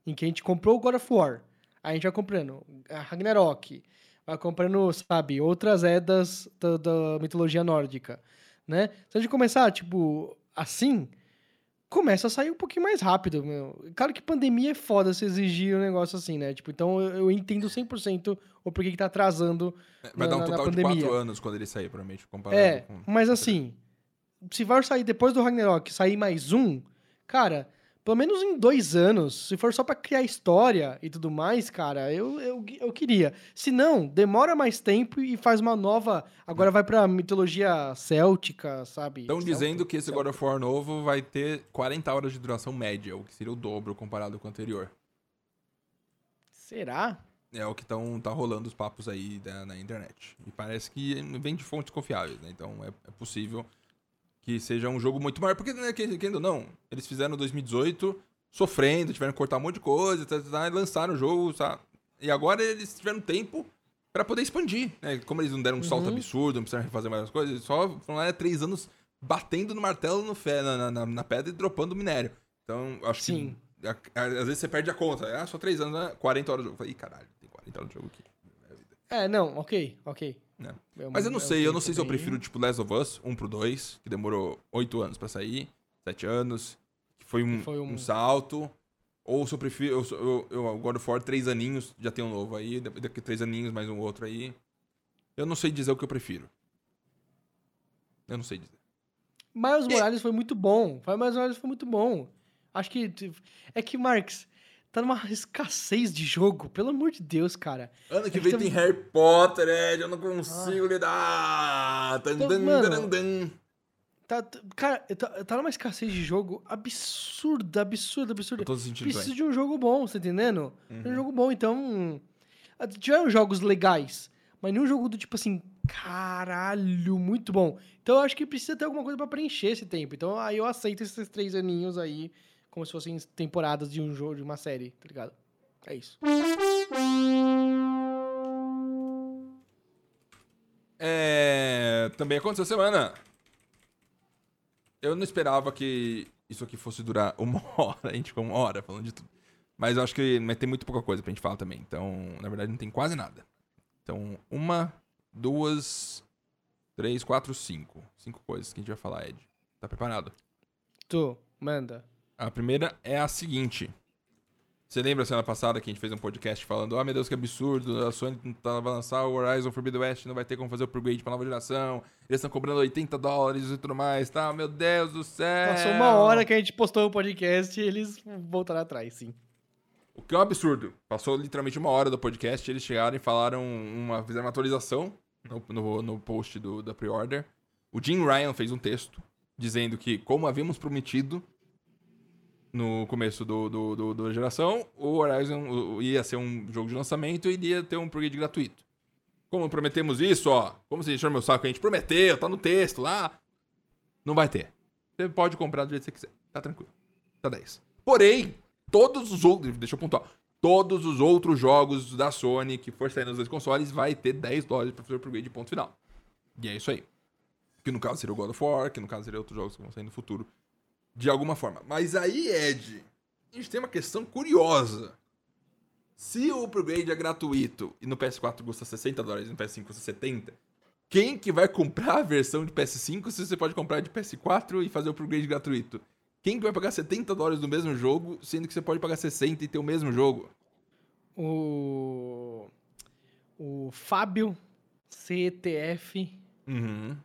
em que a gente comprou o God of War, a gente vai comprando a Ragnarok, vai comprando, sabe, outras edas da, da mitologia nórdica, né? Se a gente começar, tipo, assim, começa a sair um pouquinho mais rápido, meu. Claro que pandemia é foda se exigir um negócio assim, né? Tipo, então eu, entendo 100% o porquê que tá atrasando. Vai dar um na- na total de pandemia. quatro anos quando ele sair, provavelmente, comparado É, com... mas assim, se vai sair depois do Ragnarok, sair mais um, cara, pelo menos em dois anos, se for só pra criar história e tudo mais, cara, eu, eu, eu queria. Se não, demora mais tempo e faz uma nova. Agora vai pra mitologia céltica, sabe? Estão dizendo que esse God of War novo vai ter 40 horas de duração média, o que seria o dobro comparado com o anterior. Será? É o que tão, tá rolando os papos aí da- na internet. E parece que vem de fontes confiáveis, né? Então é, é possível que seja um jogo muito maior. Porque, né, que- querendo ou não, eles fizeram 2018 sofrendo, tiveram que cortar um monte de coisa, tá, tá, tá, e lançaram o jogo, sabe? E agora eles tiveram tempo pra poder expandir, né? Como eles não deram um salto Uhum. absurdo, não precisaram refazer mais coisas, eles só foram lá três anos batendo no martelo no fe, na, na, na pedra e dropando minério. Então, acho Sim. que. a- a- às vezes você perde a conta. Ah, só três anos, né? 40 horas de jogo. Eu falei, caralho, tem 40 horas de jogo aqui. É, não, ok, ok. Né? É Mas eu não é sei, eu não sei se eu prefiro, tipo, Last of Us 1 pro 2, que demorou 8 anos pra sair, 7 anos, que foi um, foi um- um salto. Ou se eu prefiro, eu, eu, eu God of War 3 aninhos, já tem um novo aí, da- daqui 3 aninhos, mais um outro aí. Eu não sei dizer o que eu prefiro. Eu não sei dizer. Miles E- Morales foi muito bom. Miles Morales foi muito bom. Acho que. É que, Marx, tá numa escassez de jogo. Pelo amor de Deus, cara. Ano que É que vem tam- tem Harry Potter, Ed, eu não consigo lidar. Tan, Então, dan, mano, dan, dan. Tá, tá- cara, tá, tá numa escassez de jogo absurda, absurda, Eu absurda. tô sentindo Preciso bem. de um jogo bom, tá entendendo? Uhum. Um jogo bom, então. ah, Tiveram jogos legais, mas nenhum jogo do tipo assim, caralho, muito bom. Então eu acho que precisa ter alguma coisa pra preencher esse tempo. Então aí eu aceito esses três aninhos aí, como se fossem temporadas de um jogo, de uma série, tá ligado? É isso. É, também aconteceu semana. Eu não esperava que isso aqui fosse durar uma hora. A gente ficou uma hora falando de tudo. Mas eu acho que vai ter muito pouca coisa pra gente falar também. Então, na verdade, não tem quase nada. Então, uma, duas, três, quatro, cinco. Cinco coisas que a gente vai falar, Ed. Tá preparado? Tu, manda. A primeira é a seguinte. Você lembra semana passada que a gente fez um podcast falando: Ah, meu Deus, que absurdo, a Sony não tá, vai lançar o Horizon Forbidden West, não vai ter como fazer o upgrade pra nova geração, eles estão cobrando 80 dólares e tudo mais, tá? Meu Deus do céu! Passou uma hora que a gente postou o podcast e eles voltaram atrás, sim. O que é um absurdo. Passou literalmente uma hora do podcast, eles chegaram e falaram uma. fizeram uma atualização no, no, no post do, da pre-order. O Jim Ryan fez um texto dizendo que, como havíamos prometido no começo do, do, do, da geração, o Horizon ia ser um jogo de lançamento e iria ter um upgrade gratuito. Como prometemos isso, ó, como você encheu meu saco, a gente prometeu, tá no texto lá. Não vai ter. Você pode comprar do jeito que você quiser. Tá tranquilo. Tá 10. Porém, todos os outros. Deixa eu pontuar. Todos os outros jogos da Sony que for sair nos dois consoles vai ter 10 dólares pra fazer o upgrade ponto final. E é isso aí. Que no caso seria o God of War, que no caso seria outros jogos que vão sair no futuro. De alguma forma. Mas aí, Ed, a gente tem uma questão curiosa. Se o upgrade é gratuito e no PS4 custa 60 dólares e no PS5 custa 70, quem que vai comprar a versão de PS5 se você pode comprar de PS4 e fazer o upgrade gratuito? Quem que vai pagar 70 dólares no mesmo jogo, sendo que você pode pagar 60 e ter o mesmo jogo? O. O Fábio CTF Uhum.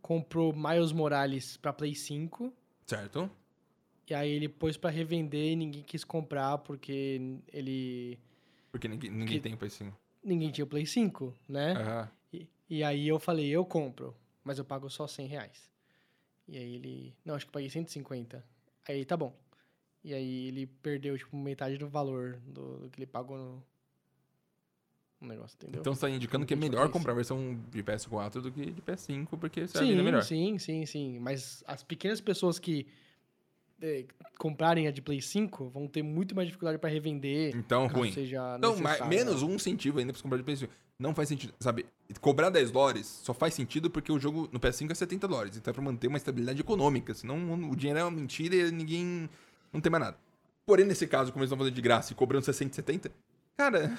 comprou Miles Morales pra Play 5. Certo. E aí ele pôs pra revender e ninguém quis comprar porque ele. Porque ninguém, ninguém Que- tem o PS5. Ninguém tinha o Play 5, né? Aham. E, e aí eu falei, eu compro, mas eu pago só 100 reais. E aí ele. Não, acho que eu paguei 150. Aí tá bom. E aí ele perdeu, tipo, metade do valor do, do que ele pagou no, negócio, entendeu? Então você tá indicando que é melhor comprar a versão de PS4 do que de PS5, porque você sim, é melhor. sim, sim, sim. Mas as pequenas pessoas que eh, comprarem a de Play 5 vão ter muito mais dificuldade pra revender. Então, ruim. Seja Não, mas necessário. menos um incentivo ainda pra você comprar de PS5. Não faz sentido, sabe? Cobrar 10 dólares só faz sentido porque o jogo no PS5 é 70 dólares. Então é pra manter uma estabilidade econômica. Senão o dinheiro é uma mentira e ninguém. Não tem mais nada. Porém, nesse caso, como eles estão fazendo de graça e cobrando 60 70, cara.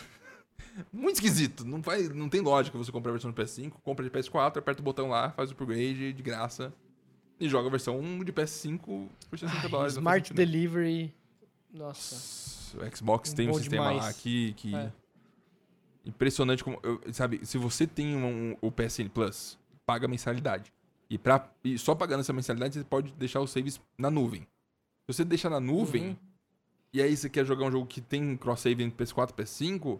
Muito esquisito. Não, faz, não tem lógica você comprar a versão do PS5, compra de PS4, aperta o botão lá, faz o upgrade de graça e joga a versão de PS5 por 60 Ai, dólares. Smart. Delivery. Nossa. O Xbox tem um sistema lá demais. que. É. Impressionante como. eu- sabe, se você tem um, o PSN Plus, paga mensalidade. E, pra, e só pagando essa mensalidade, você pode deixar os saves na nuvem. Se você deixar na nuvem, Uhum. e aí você quer jogar um jogo que tem cross-save entre PS4 e PS5,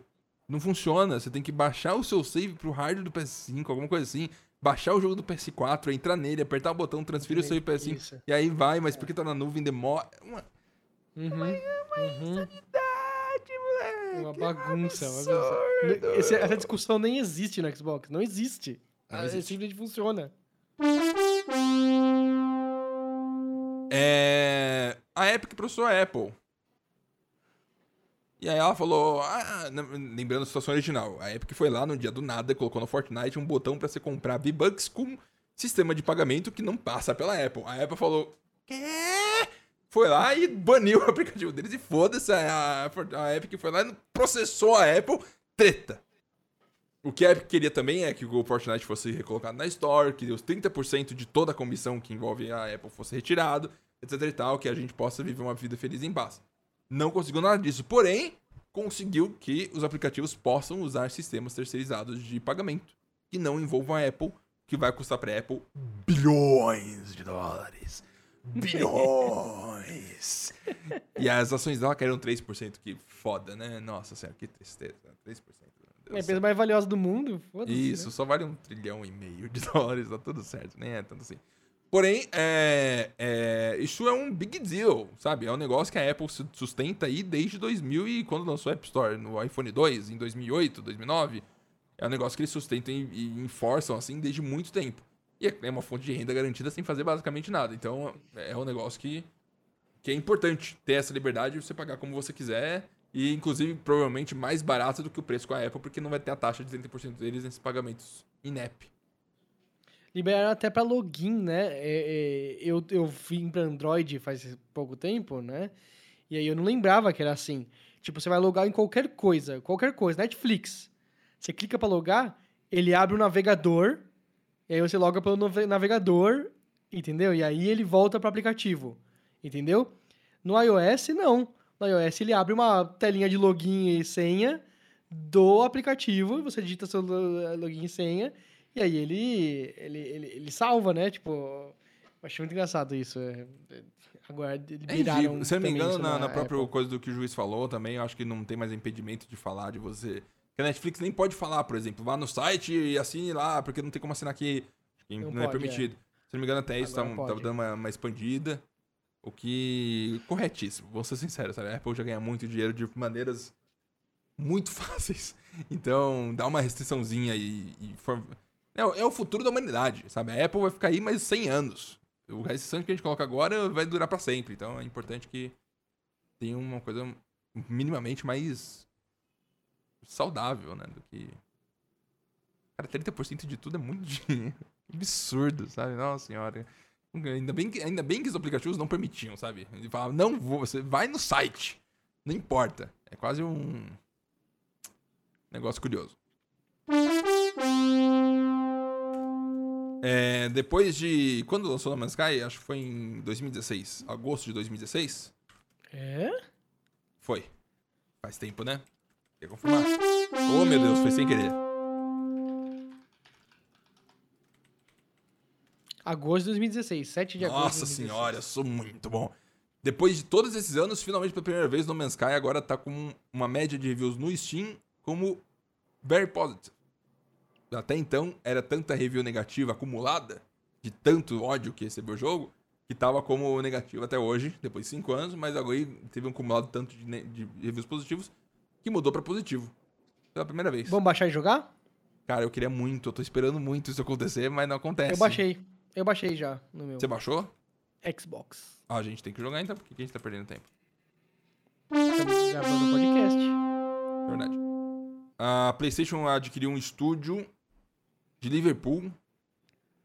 não funciona. Você tem que baixar o seu save pro hardware do PS5, alguma coisa assim. Baixar o jogo do PS4, entrar nele, apertar o botão, transferir o save pro PS5. Isso. E aí vai, mas porque tá na nuvem demora. Uma, Uhum. Uhum. Verdade, moleque. Uma bagunça. uma bagunça. Esse- essa discussão nem existe no Xbox. Não existe. Não É, existe. simplesmente funciona. É... A Epic processou a Apple. E aí ela falou, ah, lembrando a situação original, a Epic foi lá no dia do nada, colocou no Fortnite um botão pra você comprar V-Bucks com sistema de pagamento que não passa pela Apple. A Apple falou, quê? Foi lá e baniu o aplicativo deles e foda-se, a, a Epic foi lá e processou a Apple, treta. O que a Epic queria também é que o Fortnite fosse recolocado na Store, que os 30% de toda a comissão que envolve a Apple fosse retirado, etc e tal, que a gente possa viver uma vida feliz em paz. Não conseguiu nada disso, porém, conseguiu que os aplicativos possam usar sistemas terceirizados de pagamento que não envolvam a Apple, que vai custar para a Apple bilhões de dólares. Bilhões! e as ações dela caíram 3%, que foda, né? Nossa senhora, que tristeza. 3%. É a empresa mais valiosa do mundo. Foda-se. Isso, né? só vale um trilhão e meio de dólares, tá tudo certo, nem é tanto assim. Porém, é, é, isso é um big deal, sabe? É um negócio que a Apple su- sustenta aí desde 2000 e quando lançou a App Store no iPhone 2, em 2008, 2009. É um negócio que eles sustentam e, e enforçam assim desde muito tempo. E é- é uma fonte de renda garantida sem fazer basicamente nada. Então, é um negócio que, que é importante ter essa liberdade de você pagar como você quiser. E, inclusive, provavelmente mais barato do que o preço com a Apple, porque não vai ter a taxa de 30% deles nesses pagamentos in-app. Liberaram até pra login, né? É, é, eu, eu vim pra Android faz pouco tempo, né? E aí eu não lembrava que era assim. Tipo, você vai logar em qualquer coisa, qualquer coisa, Netflix. Você clica pra logar, ele abre o navegador, e aí você loga pelo navegador, entendeu? E aí ele volta pro aplicativo, entendeu? No iOS, não. No iOS ele abre uma telinha de login e senha do aplicativo, você digita seu lo- login e senha, e aí ele, ele, ele, ele salva, né? Tipo, eu achei muito engraçado isso. é, é, Agora É liberaram ridículo. Se eu não me engano, na, na própria Apple. coisa do que o juiz falou também, eu acho que não tem mais impedimento de falar de você. Que a Netflix nem pode falar, por exemplo, vá no site e assine lá, porque não tem como assinar aqui. Não Não, é pode, permitido. Se não me engano, até isso Agora tava, pode. tava dando uma, uma expandida. O que. corretíssimo, vou ser sincero, sabe? A Apple já ganha muito dinheiro de maneiras muito fáceis. Então, dá uma restriçãozinha e. e for- é, o- é o futuro da humanidade, sabe? A Apple vai ficar aí mais 100 anos. O restrição que a gente coloca agora vai durar pra sempre. Então é importante que tenha uma coisa minimamente mais saudável, né? Do que. Cara, 30% de tudo é muito dinheiro. Absurdo, sabe? Nossa senhora. Ainda bem, que, ainda bem que os aplicativos não permitiam, sabe? Ele falava, não vou, você vai no site. Não importa. É quase um negócio curioso. É, depois de. Quando lançou No Man's Sky? Acho que foi em 2016. Agosto de 2016? É? Foi. Faz tempo, né? Quer confirmar? Oh, meu Deus, foi sem querer. Agosto de 2016, 7 de agosto. Nossa de 2016. senhora, eu sou muito bom. Depois de todos esses anos, finalmente pela primeira vez, No Man's Sky agora tá com uma média de reviews no Steam como very positive. Até então, era tanta review negativa acumulada, de tanto ódio que recebeu o jogo, que tava como negativo até hoje, depois de 5 anos, mas agora teve um acumulado tanto de, de reviews positivos que mudou pra positivo. Pela primeira vez. Vamos baixar e jogar? Cara, eu queria muito, eu tô esperando muito isso acontecer, mas não acontece. Eu baixei. Eu baixei já no meu Você baixou? Xbox. Ah, a gente tem que jogar então, porque a gente tá perdendo tempo. Estamos gravando o podcast. Verdade. A PlayStation adquiriu um estúdio de Liverpool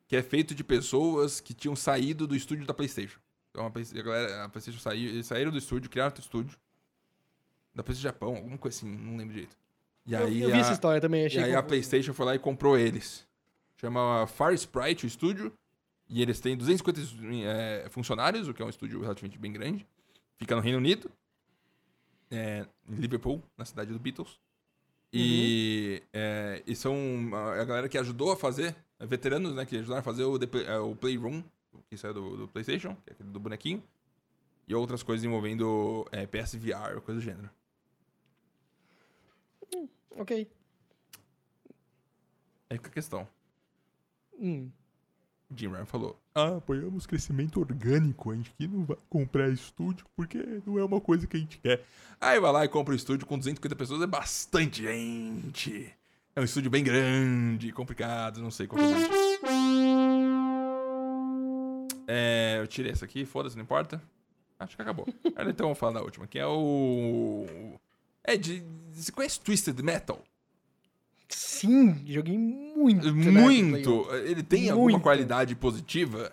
que é feito de pessoas que tinham saído do estúdio da PlayStation. Então a, Play- a galera, a PlayStation saiu, eles saíram do estúdio, criaram outro estúdio. Da PlayStation Japão, alguma coisa assim, não lembro direito. E Eu, aí, eu vi a, essa história também, e achei aí a. PlayStation foi lá e comprou eles. Chama Far Sprite o estúdio. E eles têm 250 é, funcionários, o que é um estúdio relativamente bem grande. Fica no Reino Unido. é, em Liverpool, na cidade do Beatles. E, é, e são a galera que ajudou a fazer, é, veteranos, né, que ajudaram a fazer o, é, o Playroom, que saiu do, do PlayStation, que é aquele do bonequinho. E outras coisas envolvendo é, PSVR, coisa do gênero. Ok. É a questão. Hum. Jim Ryan falou: Ah, apoiamos crescimento orgânico. A gente aqui não vai comprar estúdio porque não é uma coisa que a gente quer. Aí vai lá e compra o estúdio com 250 pessoas, é bastante gente. É um estúdio bem grande, complicado, não sei que é eu tirei essa aqui, foda-se, não importa. Acho que acabou. Então vamos falar da última, que é o. É de. Você conhece Twisted Metal? Sim, joguei muito. Muito! Ele tem alguma Muito. qualidade positiva?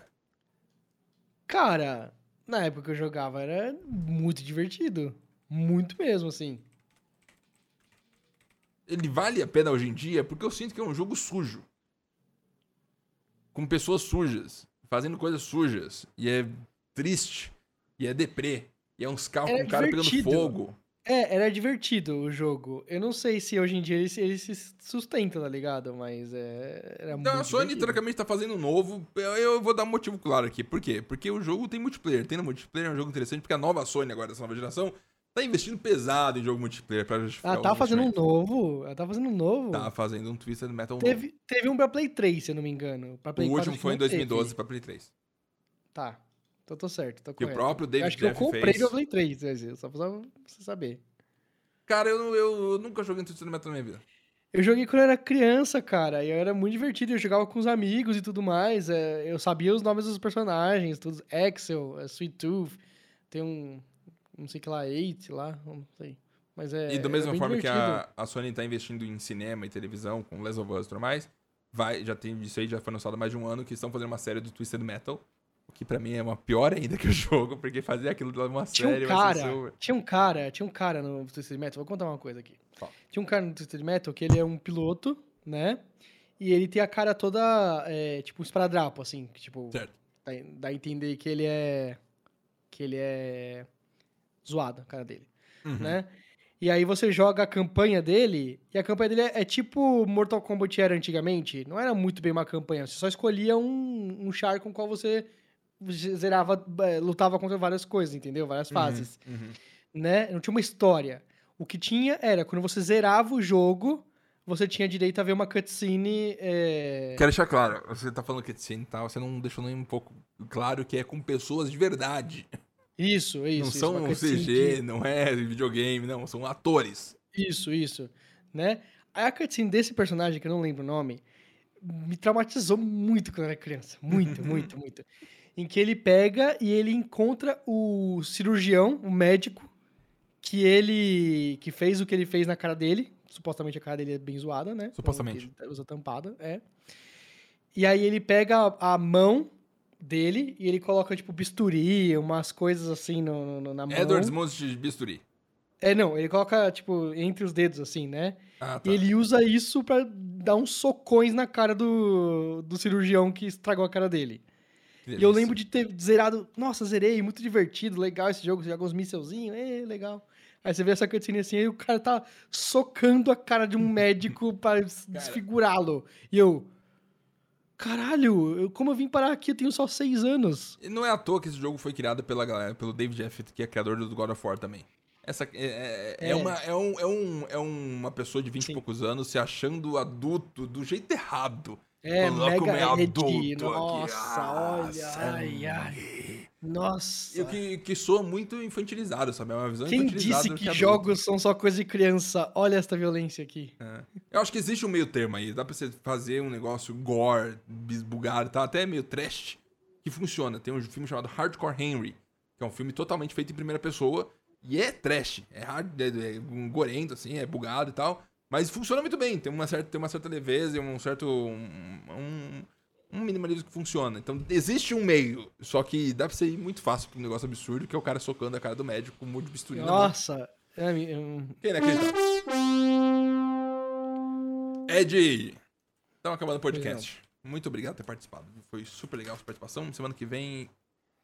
Cara, na época que eu jogava era muito divertido. Muito mesmo, assim. ele vale a pena hoje em dia porque eu sinto que é um jogo sujo. Com pessoas sujas, fazendo coisas sujas. E é triste. E é deprê. E é uns carros É com cara pegando fogo. É, era divertido o jogo. Eu não sei se hoje em dia ele, se- ele se sustenta, tá ligado? Mas é, era muito Não, a Sony, divertido. teoricamente, tá fazendo um novo. Eu, eu vou dar um motivo claro aqui. Por quê? Porque o jogo tem multiplayer. Tem no multiplayer, é um jogo interessante, porque a nova Sony, agora, dessa nova geração, tá investindo pesado em jogo multiplayer pra justificar Ah, os tá fazendo um novo. Ela tá fazendo um novo. Tá fazendo um Twisted Metal novo. Teve, teve um pra Play 3, se eu não me engano. Pra O Play 4 último acho que foi em não teve. 2012 pra Play 3. Tá. Então tô certo, tô Que o correto. próprio Eu David Acho que eu Jeff comprei fez. Play 3, quer dizer, só pra você saber. Cara, eu, não- eu nunca joguei Twisted Metal na minha vida. Eu joguei quando eu era criança, cara, e eu era muito divertido. Eu jogava com os amigos e tudo mais. é, eu sabia os nomes dos personagens, todos. Axel, é, Sweet Tooth, tem um. Não sei que lá, Eight lá, não sei. Mas é. E da mesma forma que divertido. a, a Sony tá investindo em cinema e televisão, com Last of Us e tudo mais, vai, já tem isso aí, já foi anunciado há mais de um ano que estão fazendo uma série do Twisted Metal. Que pra mim é uma pior ainda que o jogo, porque fazer aquilo de uma Tinha série um vai ser cara, seu... tinha um cara, tinha um cara no Twisted Metal, vou contar uma coisa aqui. Tinha um cara no Twisted Metal que ele é um piloto, né? E ele tem a cara toda, é, tipo, esparadrapo, assim, que, tipo, Certo. dá, dá a entender que ele é, que ele é zoado, a cara dele, Uhum. né? E aí você joga a campanha dele, e a campanha dele é, é tipo Mortal Kombat era antigamente, não era muito bem uma campanha, você só escolhia um, um char com qual você zerava, lutava contra várias coisas, entendeu? Várias fases Uhum. né? Não tinha uma história. O que tinha era, quando você zerava o jogo, você tinha direito a ver uma cutscene. É... Quero deixar claro, você tá falando cutscene e tal, você não deixou nem um pouco claro que é com pessoas de verdade. Isso, isso. não isso, são um CG, que- não é videogame, não, são atores. Isso, isso. Né? A cutscene desse personagem, que eu não lembro o nome, me traumatizou muito quando eu era criança. Muito, muito, muito. Em que ele pega e ele encontra o cirurgião, o médico, que ele. que fez o que ele fez na cara dele. Supostamente a cara dele é bem zoada, né? Supostamente. Ele usa tampada, é. E aí ele pega a, mão dele e ele coloca, tipo, bisturi, umas coisas assim no, no- na mão. Edwards Mãos de Bisturi. É, não, ele coloca, tipo, entre os dedos, assim, né? Ah, tá. Ele usa isso pra dar uns socões na cara do, do cirurgião que estragou a cara dele. E eu lembro de ter zerado. Nossa, zerei, muito divertido, legal esse jogo. Você joga uns mísselzinhos, é legal. Aí você vê essa cutscene assim, aí o cara tá socando a cara de um médico para desfigurá-lo. E eu. Caralho, eu, como eu vim parar aqui? Eu tenho só seis anos. E não é à toa que esse jogo foi criado pela galera, pelo David Jeff, que é criador do God of War também. Essa é, é, é, É. Uma, é, um, é, um, é uma pessoa de 20 e Sim. poucos anos se achando adulto do jeito errado. É, Falando, "Ah, como mega é edgy. adulto aqui. Nossa, Ah, olha, ai, ai. Nossa. E o que, que soa muito infantilizado, sabe? É uma visão Quem disse do que adulto. jogos são só coisa de criança? Olha esta violência aqui. É. Eu acho que existe um meio termo aí. Dá pra você fazer um negócio gore, bisbugado, tá? Até meio trash, que funciona. Tem um filme chamado Hardcore Henry, que é um filme totalmente feito em primeira pessoa. E é trash. É, hard, é, é um gorento, assim, é bugado e tal. Mas funciona muito bem. Tem uma certa, tem uma certa leveza um certo. Um, um, um minimalismo que funciona. Então existe um meio. Só que dá pra ser ir muito fácil pra um negócio absurdo, que é o cara socando a cara do médico com um monte de bisturi. Nossa. É, mi- hum, Quem não acredita? Ed! Estamos acabando o podcast. Muito obrigado por ter participado. Foi super legal a sua participação. Semana que vem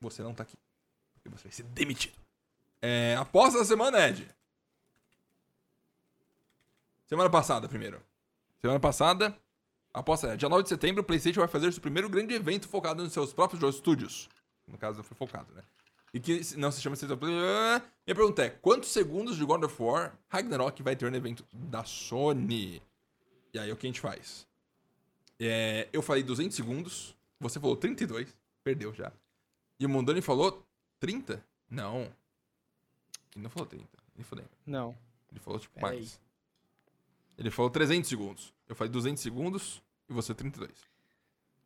você não tá aqui. Porque você vai ser demitido. É, aposta da semana, Ed. Semana passada, primeiro. Semana passada, aposta é, dia 9 de setembro, o PlayStation vai fazer seu primeiro grande evento focado nos seus próprios jogos estúdios. No caso, não foi focado, né? E que não se chama State of Play. Minha pergunta é: quantos segundos de God of War Ragnarok vai ter no evento da Sony? E aí, o que a gente faz? É, eu falei 200 segundos, você falou 32, perdeu já. E o Mondoni falou 30? Não. Ele não falou 30, nem fodendo. Não. Ele falou, tipo, Pera mais. Ele falou 300 segundos. Eu falei 200 segundos e você 32.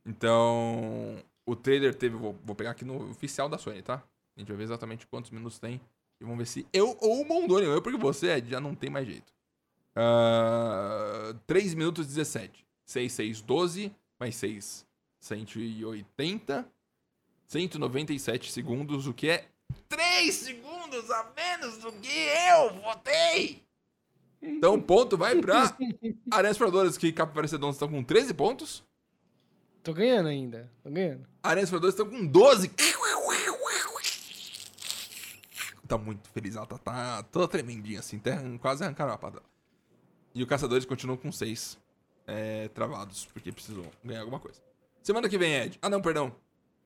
Então, o trailer teve... Vou, vou pegar aqui no oficial da Sony, tá? A gente vai ver exatamente quantos minutos tem. E vamos ver se eu ou o Mondoni, eu porque você, já não tem mais jeito. Ah, 3 minutos e 17. 6, 6, 12. Mais 6, 180. 197 segundos, o que é 3 segundos a menos do que eu votei. Então, o ponto vai pra Aranhas Exploradoras, que Capa Parecedons estão com 13 pontos. Tô ganhando ainda. Tô ganhando. Aranhas Exploradoras estão com 12. Tá muito feliz, ela tá, tá toda tremendinha assim, até quase arrancaram a pata. E o Caçadores continuam com 6 é, travados, porque precisam ganhar alguma coisa. Semana que vem, Ed. Ah, não, perdão.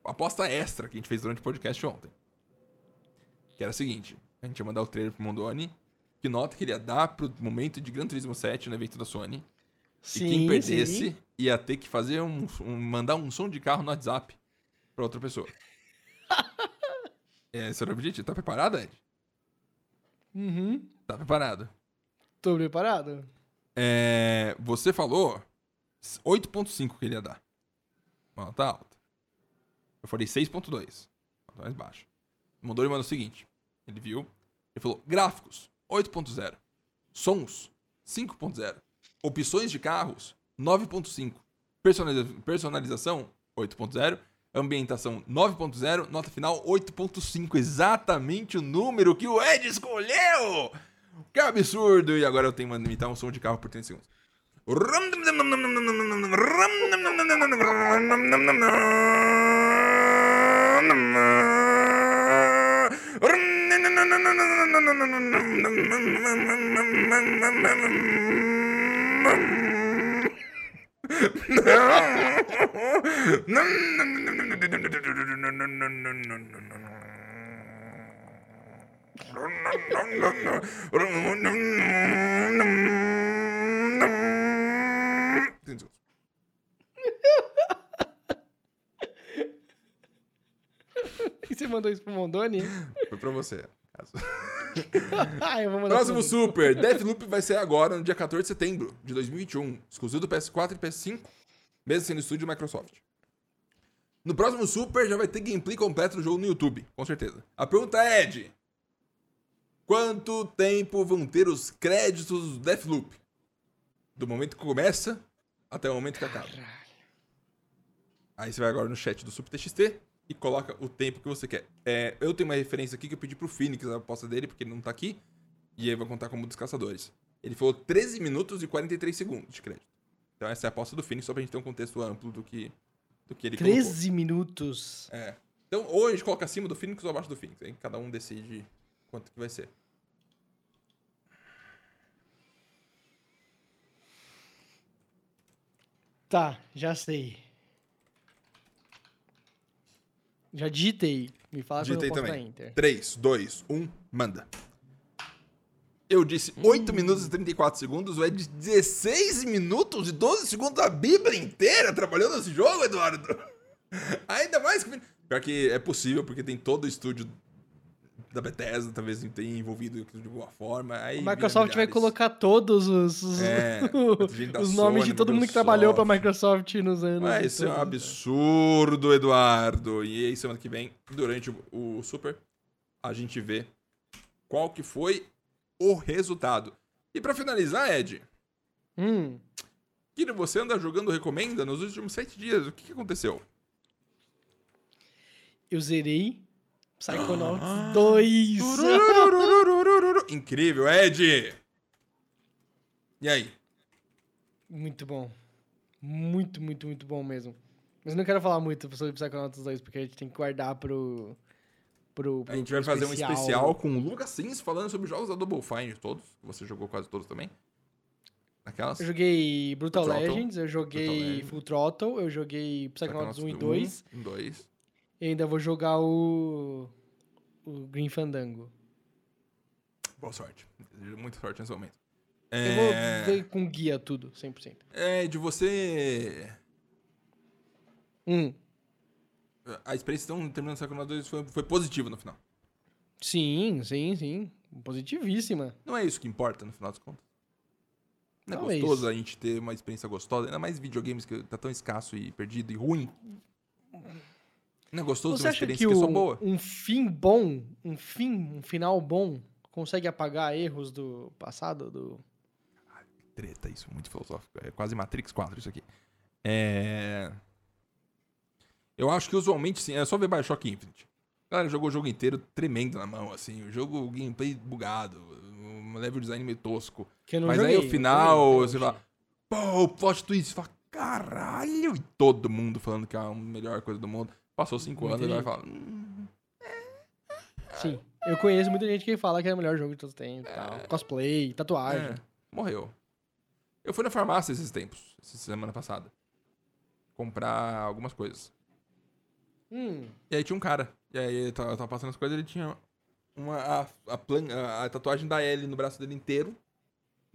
Aposta extra que a gente fez durante o podcast ontem. Que era a seguinte: a gente ia mandar o trailer pro Mondoni. Que nota que ele ia dar pro momento de Gran Turismo 7 no evento da Sony. Sim, e quem perdesse sim. ia ter que fazer um, um- mandar um som de carro no WhatsApp pra outra pessoa. é, esse era o objetivo. Tá preparado, Ed? Uhum. Tá preparado. Tô preparado? É, você falou 8.5 que ele ia dar. Ó, tá alto. Eu falei 6.2. Tá mais baixo. O Mondoni mandou o seguinte. Ele viu. Ele falou, gráficos, 8.0. Sons, 5.0. Opções de carros, 9.5. Personaliza- personalização, 8.0. Ambientação, 9.0. Nota final, 8.5. Exatamente o número que o Ed escolheu! Que absurdo! E agora eu tenho que imitar um som de carro por 30 segundos. E você mandou isso pro Mondoni? Foi pra você. ah, Próximo Super. Deathloop vai ser agora, no dia 14 de setembro de 2021. Exclusivo do PS4 e PS5, mesmo sendo estúdio Microsoft. No próximo Super já vai ter gameplay completo do jogo no YouTube, com certeza. A pergunta é, Ed. Quanto tempo vão ter os créditos do Deathloop? Do momento que começa até o momento que acaba. Aí você vai agora no chat do Super TXT e coloca o tempo que você quer. É, eu tenho uma referência aqui que eu pedi pro Phoenix a aposta dele, porque ele não tá aqui. E aí vai contar como dos caçadores. Ele falou 13 minutos e 43 segundos de crédito. Então essa é a aposta do Phoenix, só pra gente ter um contexto amplo do que do que ele colocou. 13 minutos. É. Então, ou a gente coloca acima do Phoenix ou abaixo do Phoenix. Aí cada um decide quanto que vai ser. Tá, já sei. Já digitei. Me fala Digitei quando eu também. dar Inter. 3, 2, 1, manda. Eu disse Hum. 8 minutos e 34 segundos, o Ed 16 minutos e 12 segundos a Bíblia inteira trabalhando nesse jogo, Eduardo. Ainda mais que. Pior que é possível, porque tem todo o estúdio da Bethesda, talvez tenha envolvido aquilo de alguma forma. Aí A Microsoft vai colocar todos os, os, É, os nomes de todo mundo que Microsoft. trabalhou pra Microsoft nos anos. Vai ser um todos. absurdo, Eduardo. E aí, semana que vem, durante o, o Super, a gente vê qual que foi o resultado. E pra finalizar, Ed, Hum, que você anda jogando recomenda nos últimos sete dias. O que, que aconteceu? eu zerei Ah. Psychonauts 2. Incrível, Ed! E aí? Muito bom. Muito, muito, muito bom mesmo. Mas não quero falar muito sobre Psychonauts 2, porque a gente tem que guardar pro. pro, pro A gente vai fazer um especial com o Lucas Sims falando sobre jogos da Double Fine, todos. Você jogou quase todos também? Aquelas? Eu joguei Brutal. Legends, eu joguei. Full Throttle, eu joguei Psychonauts 1 e 2. 1 2. E ainda vou jogar o. O Green Fandango. Boa sorte. Desejo Muita sorte nesse momento. Eu vou É... ver com guia tudo, 100%. é, de você. Hum, A experiência então, terminando o Psychonauts 2 foi, foi positiva no final. sim, sim, sim. Positivíssima. Não é isso que importa no final das contas. Não é Talvez. gostoso a gente ter uma experiência gostosa, ainda mais videogames que tá tão escasso e perdido e ruim. Não é gostoso Você uma acha experiência que que, é o, boa? um fim bom, um fim, um final bom, consegue apagar erros do passado? Do... Treta, isso, muito filosófico. É quase Matrix 4 isso aqui. É. Eu acho que usualmente sim, é só ver Bioshock Infinite. A galera jogou o jogo inteiro tremendo na mão, assim. O jogo, o gameplay bugado, um level design meio tosco. Mas joguei, aí o final, joguei você fala, pô, o plot twist, você fala, caralho! E todo mundo falando que é a melhor coisa do mundo. Passou cinco Muito anos e hoje. Sim. Eu conheço muita gente que fala que é o melhor jogo de todos os tempos. e tal. Cosplay, tatuagem. é, morreu. Eu fui na farmácia esses tempos, essa semana passada, comprar algumas coisas. Hum, E aí tinha um cara, e aí eu tava, eu tava passando as coisas, ele tinha uma, a, a, plan- a- a tatuagem da L no braço dele inteiro.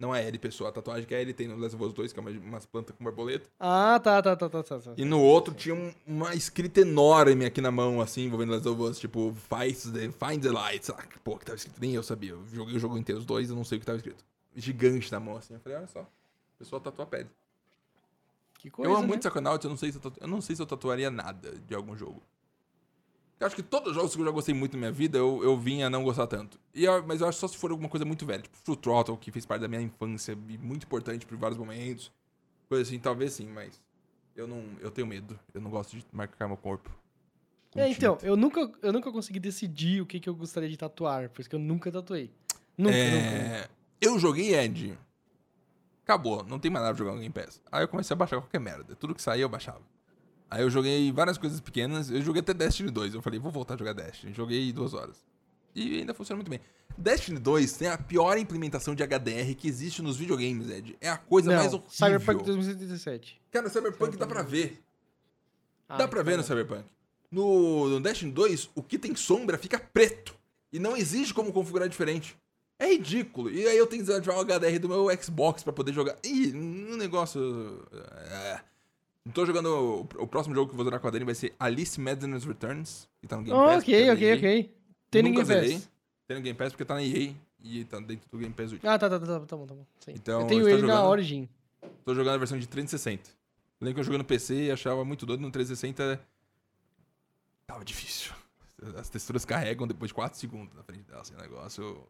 Não a L, pessoa, a tatuagem que a L tem no Last of Us 2, que é uma, umas plantas com borboleta. Ah, tá, tá, tá, tá, tá. tá. E no outro tinha um- uma escrita enorme aqui na mão, assim, envolvendo Last of Us, tipo, Find the, find the Light, sei lá, que porra que tava escrito, nem eu sabia. Eu joguei o jogo inteiro, os dois, eu não sei o que tava escrito. Gigante na mão, assim. Eu falei, olha só, o pessoal tatua pele. Que coisa, eu amo né? muito Psychonauts, eu não sei se eu, tatu... eu não sei se eu tatuaria nada de algum jogo. Eu acho que todos os jogos que eu já gostei muito na minha vida, eu, eu vim a não gostar tanto. E eu- mas eu acho só se for alguma coisa muito velha, tipo Full Throttle, que fez parte da minha infância e muito importante por vários momentos. Coisa assim, talvez sim, mas eu não, eu tenho medo. Eu não gosto de marcar meu corpo. É, então, tinta. eu nunca, eu nunca consegui decidir o que, que eu gostaria de tatuar, por isso que eu nunca tatuei. Nunca, É, nunca, nunca. Eu joguei Ed. Acabou, não tem mais nada pra jogar no Game Pass. Aí eu comecei a baixar qualquer merda. Tudo que saía eu baixava. Aí eu joguei várias coisas pequenas. Eu joguei até Destiny 2. Eu falei, vou voltar a jogar Destiny. Joguei duas horas. E ainda funciona muito bem. Destiny 2 tem a pior implementação de HDR que existe nos videogames, Ed. É a coisa Não, mais horrível. Cyberpunk 2077. Cara, Cyberpunk dá pra ver. Ah, Dá pra ver no Cyberpunk. No, no Destiny 2, o que tem sombra fica preto. E não existe como configurar diferente. É ridículo. E aí eu tenho que desativar o HDR do meu Xbox pra poder jogar. Ih, um negócio. É. Tô jogando. O, o próximo jogo que eu vou zerar com a Dani vai ser Alice Madness Returns. Que tá no Game Pass. ok, é ok, ok. Tem Nunca ninguém zerei. Pass. Tem no Game Pass porque tá na EA. E tá dentro do Game Pass Ultimate. Ah, tá, tá, tá, tá, tá bom, tá bom. Sim. Então, eu tenho tá ele na jogando? Origin. Tô jogando a versão de 360. Eu lembro que eu joguei no PC e achava muito doido. No 360 tava difícil. As texturas carregam depois de 4 segundos na frente dela. Assim, negócio.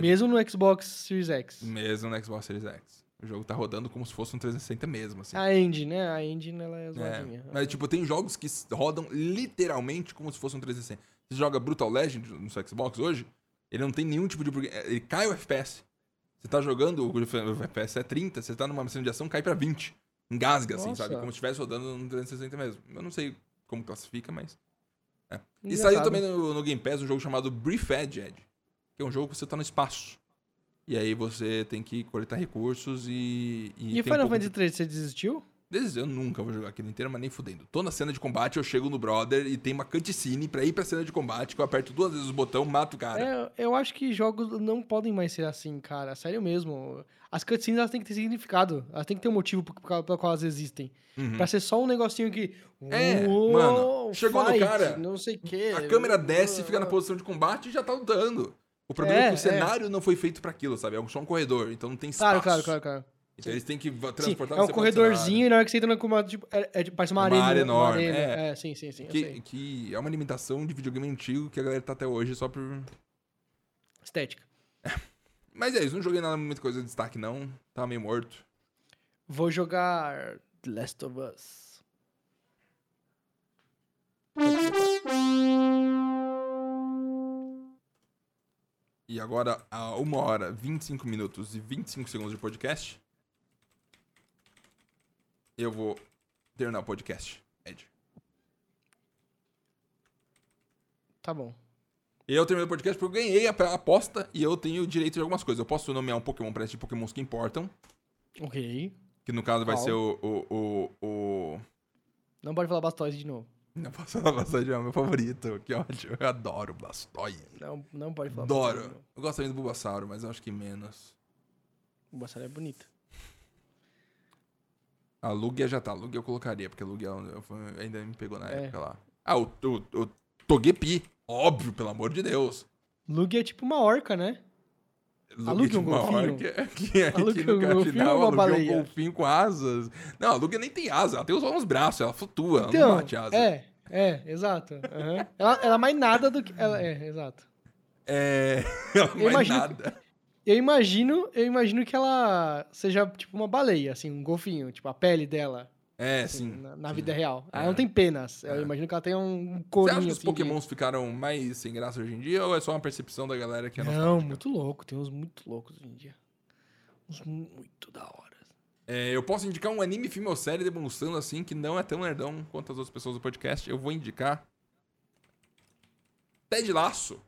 Mesmo no Xbox Series X. Mesmo no Xbox Series X. O jogo tá rodando como se fosse um 360 mesmo, assim. A engine, né? A engine, ela é É, zoadinha. mas, tipo, tem jogos que rodam literalmente como se fosse um 360. Você joga Brutal Legend no seu Xbox hoje, ele não tem nenhum tipo de... Ele cai o FPS. Você tá jogando, o FPS é 30, você tá numa missão de ação, cai pra 20. engasga, assim, Nossa. sabe? Como se estivesse rodando no 360 mesmo. Eu não sei como classifica, mas. É. E saiu também no, no Game Pass um jogo chamado Brief Edge, que é um jogo que você tá no espaço. E aí você tem que coletar recursos e. E, um Final pouco Fantasy XIII, você desistiu? Eu nunca vou jogar aquilo inteiro, mas nem fudendo. Tô na cena de combate, eu chego no brother e tem uma cutscene pra ir pra cena de combate, que eu aperto duas vezes o botão, mato o cara. É, eu acho que jogos não podem mais ser assim, cara. Sério mesmo. As cutscenes elas têm que ter significado. Elas têm que ter um motivo pelo qual elas existem. Uhum. Pra ser só um negocinho que. É, "Uou, mano, chegou no fight", cara, Não sei o quê. A câmera desce, fica na posição de combate e já tá lutando. O problema é, É, que o cenário não foi feito pra aquilo, sabe? É só um corredor, então não tem espaço. Claro, claro, claro, claro. Então eles têm que va- Sim, transportar é um corredorzinho e na hora que você entra no comando, tipo, é, é, tipo, parece uma, Uma arena. área enorme, arena. é. É, sim, sim, sim. eu cenário. sei. Que, que é uma limitação de videogame antigo que a galera tá até hoje só por. Estética. Mas é isso, não joguei nada muita coisa de destaque, não. Tava meio morto. Vou jogar The Last of Us. E agora, a 1 hora, 25 minutos e 25 segundos de podcast. Eu vou terminar o podcast, Ed. Tá bom. Eu terminei o podcast porque eu ganhei a aposta e eu tenho direito de algumas coisas. Eu posso nomear um Pokémon pra esses Pokémons que importam. Ok. Que no caso vai Qual? ser o. o, o, o... Não pode falar Blastoise de novo. Não posso falar Blastoise, é o meu favorito. Que ótimo. Eu adoro Blastoise. Não, não pode falar Blastoise Adoro. Eu gosto também do Bulbasauro, mas eu acho que menos. O Bulbasaur é bonito. A Lugia já tá. Lugia eu colocaria, porque a Lugia eu- eu- ainda me pegou na É. época lá. Ah, o, o, o Togepi. Óbvio, pelo amor de Deus. Lugia é tipo uma orca, né? É um uma golfinho? Que, A Lugia que é um no golfinho final, ou uma a Lugia é um baleia? golfinho com asas. Não, a Lugia nem tem asa. Ela tem só uns braços. Ela flutua. ela Então, não bate asa. é, é, exato. aham. ela, ela é mais nada do que... Ela, é, exato. É. Ela é imagino- nada. Eu imagino, eu imagino que ela seja tipo uma baleia, assim, um golfinho, tipo a pele dela, É, assim, sim. na, na vida real. Ela É. não tem penas. Eu É. imagino que ela tem um Você corinho acha que os assim. de- pokémons ficaram mais sem graça hoje em dia ou é só uma percepção da galera que é Não, muito louco. Tem uns muito loucos hoje em dia. Uns muito da hora. É, eu posso indicar um anime, filme ou série demonstrando assim que não é tão nerdão quanto as outras pessoas do podcast. Eu vou indicar Ted Laço.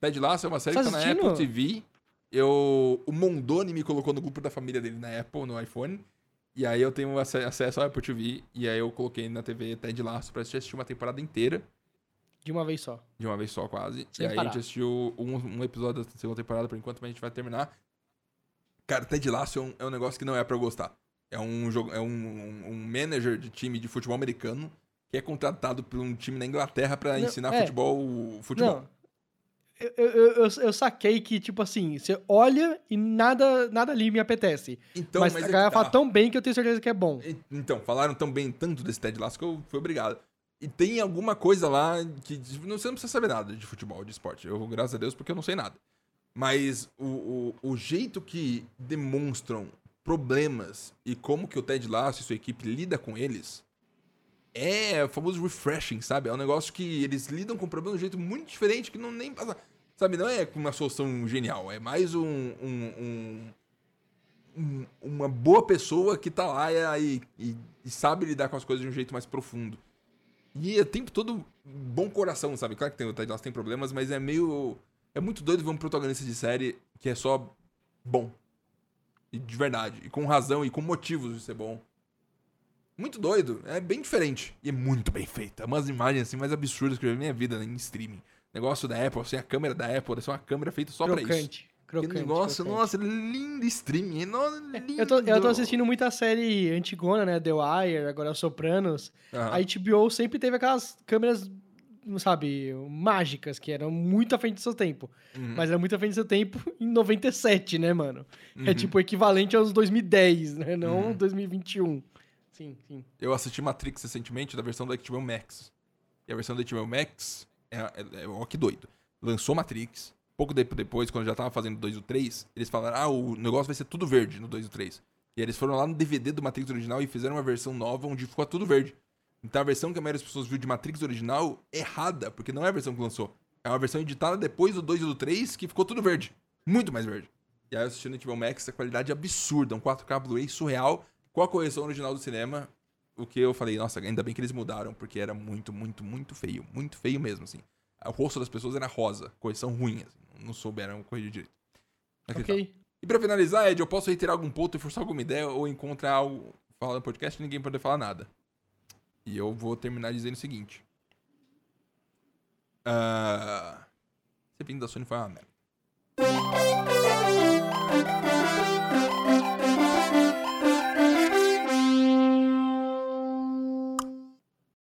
Ted Laço é uma série Tá que tá na? Apple TV. Eu, o Mondoni me colocou no grupo da família dele na Apple, no iPhone. E aí eu tenho ace- acesso ao Apple TV. E aí eu coloquei na TV Ted Laço pra assistir, assistir uma temporada inteira. De uma vez só. De uma vez só, quase. Sem e aí a parar. gente assistiu um, um episódio da segunda temporada por enquanto, mas a gente vai terminar. Cara, Ted Lasso é um, é um negócio que não é pra eu gostar. É um jogo, é um, um, um manager de time de futebol americano que é contratado por um time na Inglaterra pra Não, ensinar é. futebol. futebol. Não. Eu, eu, eu, eu- saquei que, tipo assim, você olha e nada, nada ali me apetece. Então, mas, mas, a é galera tá. fala tão bem que eu tenho certeza que é bom. Então, falaram tão bem tanto desse Ted Lasso que eu fui obrigado. E tem alguma coisa lá que tipo, não, você não precisa saber nada de futebol, de esporte. Eu, graças a Deus, porque eu não sei nada. Mas o, o, o jeito que demonstram problemas e como que o Ted Lasso e sua equipe lida com eles é o famoso refreshing, sabe? É um negócio que eles lidam com o problema de um jeito muito diferente que não nem passa. Sabe, não é uma solução genial, é mais um, um- um- um- uma boa pessoa que tá lá e, e- e sabe lidar com as coisas de um jeito mais profundo. E é o tempo todo bom coração, sabe? Claro que tem, Lasso tem problemas, mas é meio. É muito doido ver um protagonista de série que é só bom. E de verdade. E com razão e com motivos de ser bom. Muito doido. É bem diferente. E é muito bem feita. Umas imagens assim mais absurdas que eu já vi na minha vida em streaming. Negócio da Apple, assim, a câmera da Apple, ser uma câmera feita só pra isso. crocante. Que Crocante. negócio, crocante. nossa, lindo streaming. Nossa, lindo. Eu tô, eu tô assistindo muita série antigona, né? The Wire, agora Sopranos. Aham. A HBO sempre teve aquelas câmeras, sabe, mágicas, que eram muito à frente do seu tempo. Uhum. Mas era muito à frente do seu tempo em 97, né, mano? É Uhum. tipo o equivalente aos 2010, né? Não Uhum. 2021. Sim, sim. Eu assisti Matrix recentemente da versão da HBO Max. E a versão da HBO Max é, é, é ó que doido. Lançou Matrix. Pouco tempo depois, quando já tava fazendo 2 e o 3, eles falaram: ah, o negócio vai ser tudo verde no 2 e o 3. E eles foram lá no DVD do Matrix original e fizeram uma versão nova onde ficou tudo verde. Então a versão que a maioria das pessoas viu de Matrix original é errada, porque não é a versão que lançou. É uma versão editada depois do 2 e do 3 que ficou tudo verde. Muito mais verde. E aí eu assisti no HBO Max, a qualidade absurda, um 4K Blu-ray surreal. com a correção original do cinema, o que eu falei, nossa, ainda bem que eles mudaram, porque era muito, muito, muito feio. Muito feio mesmo, assim. O rosto das pessoas era rosa, correção ruim, assim, não souberam corrigir direito. Aqui tá. Ok. E pra finalizar, Ed, eu posso reiterar algum ponto e forçar alguma ideia ou encontrar algo falar no podcast e ninguém poder falar nada. E eu vou terminar dizendo o seguinte. Ah, Esse da Sony foi uma merda.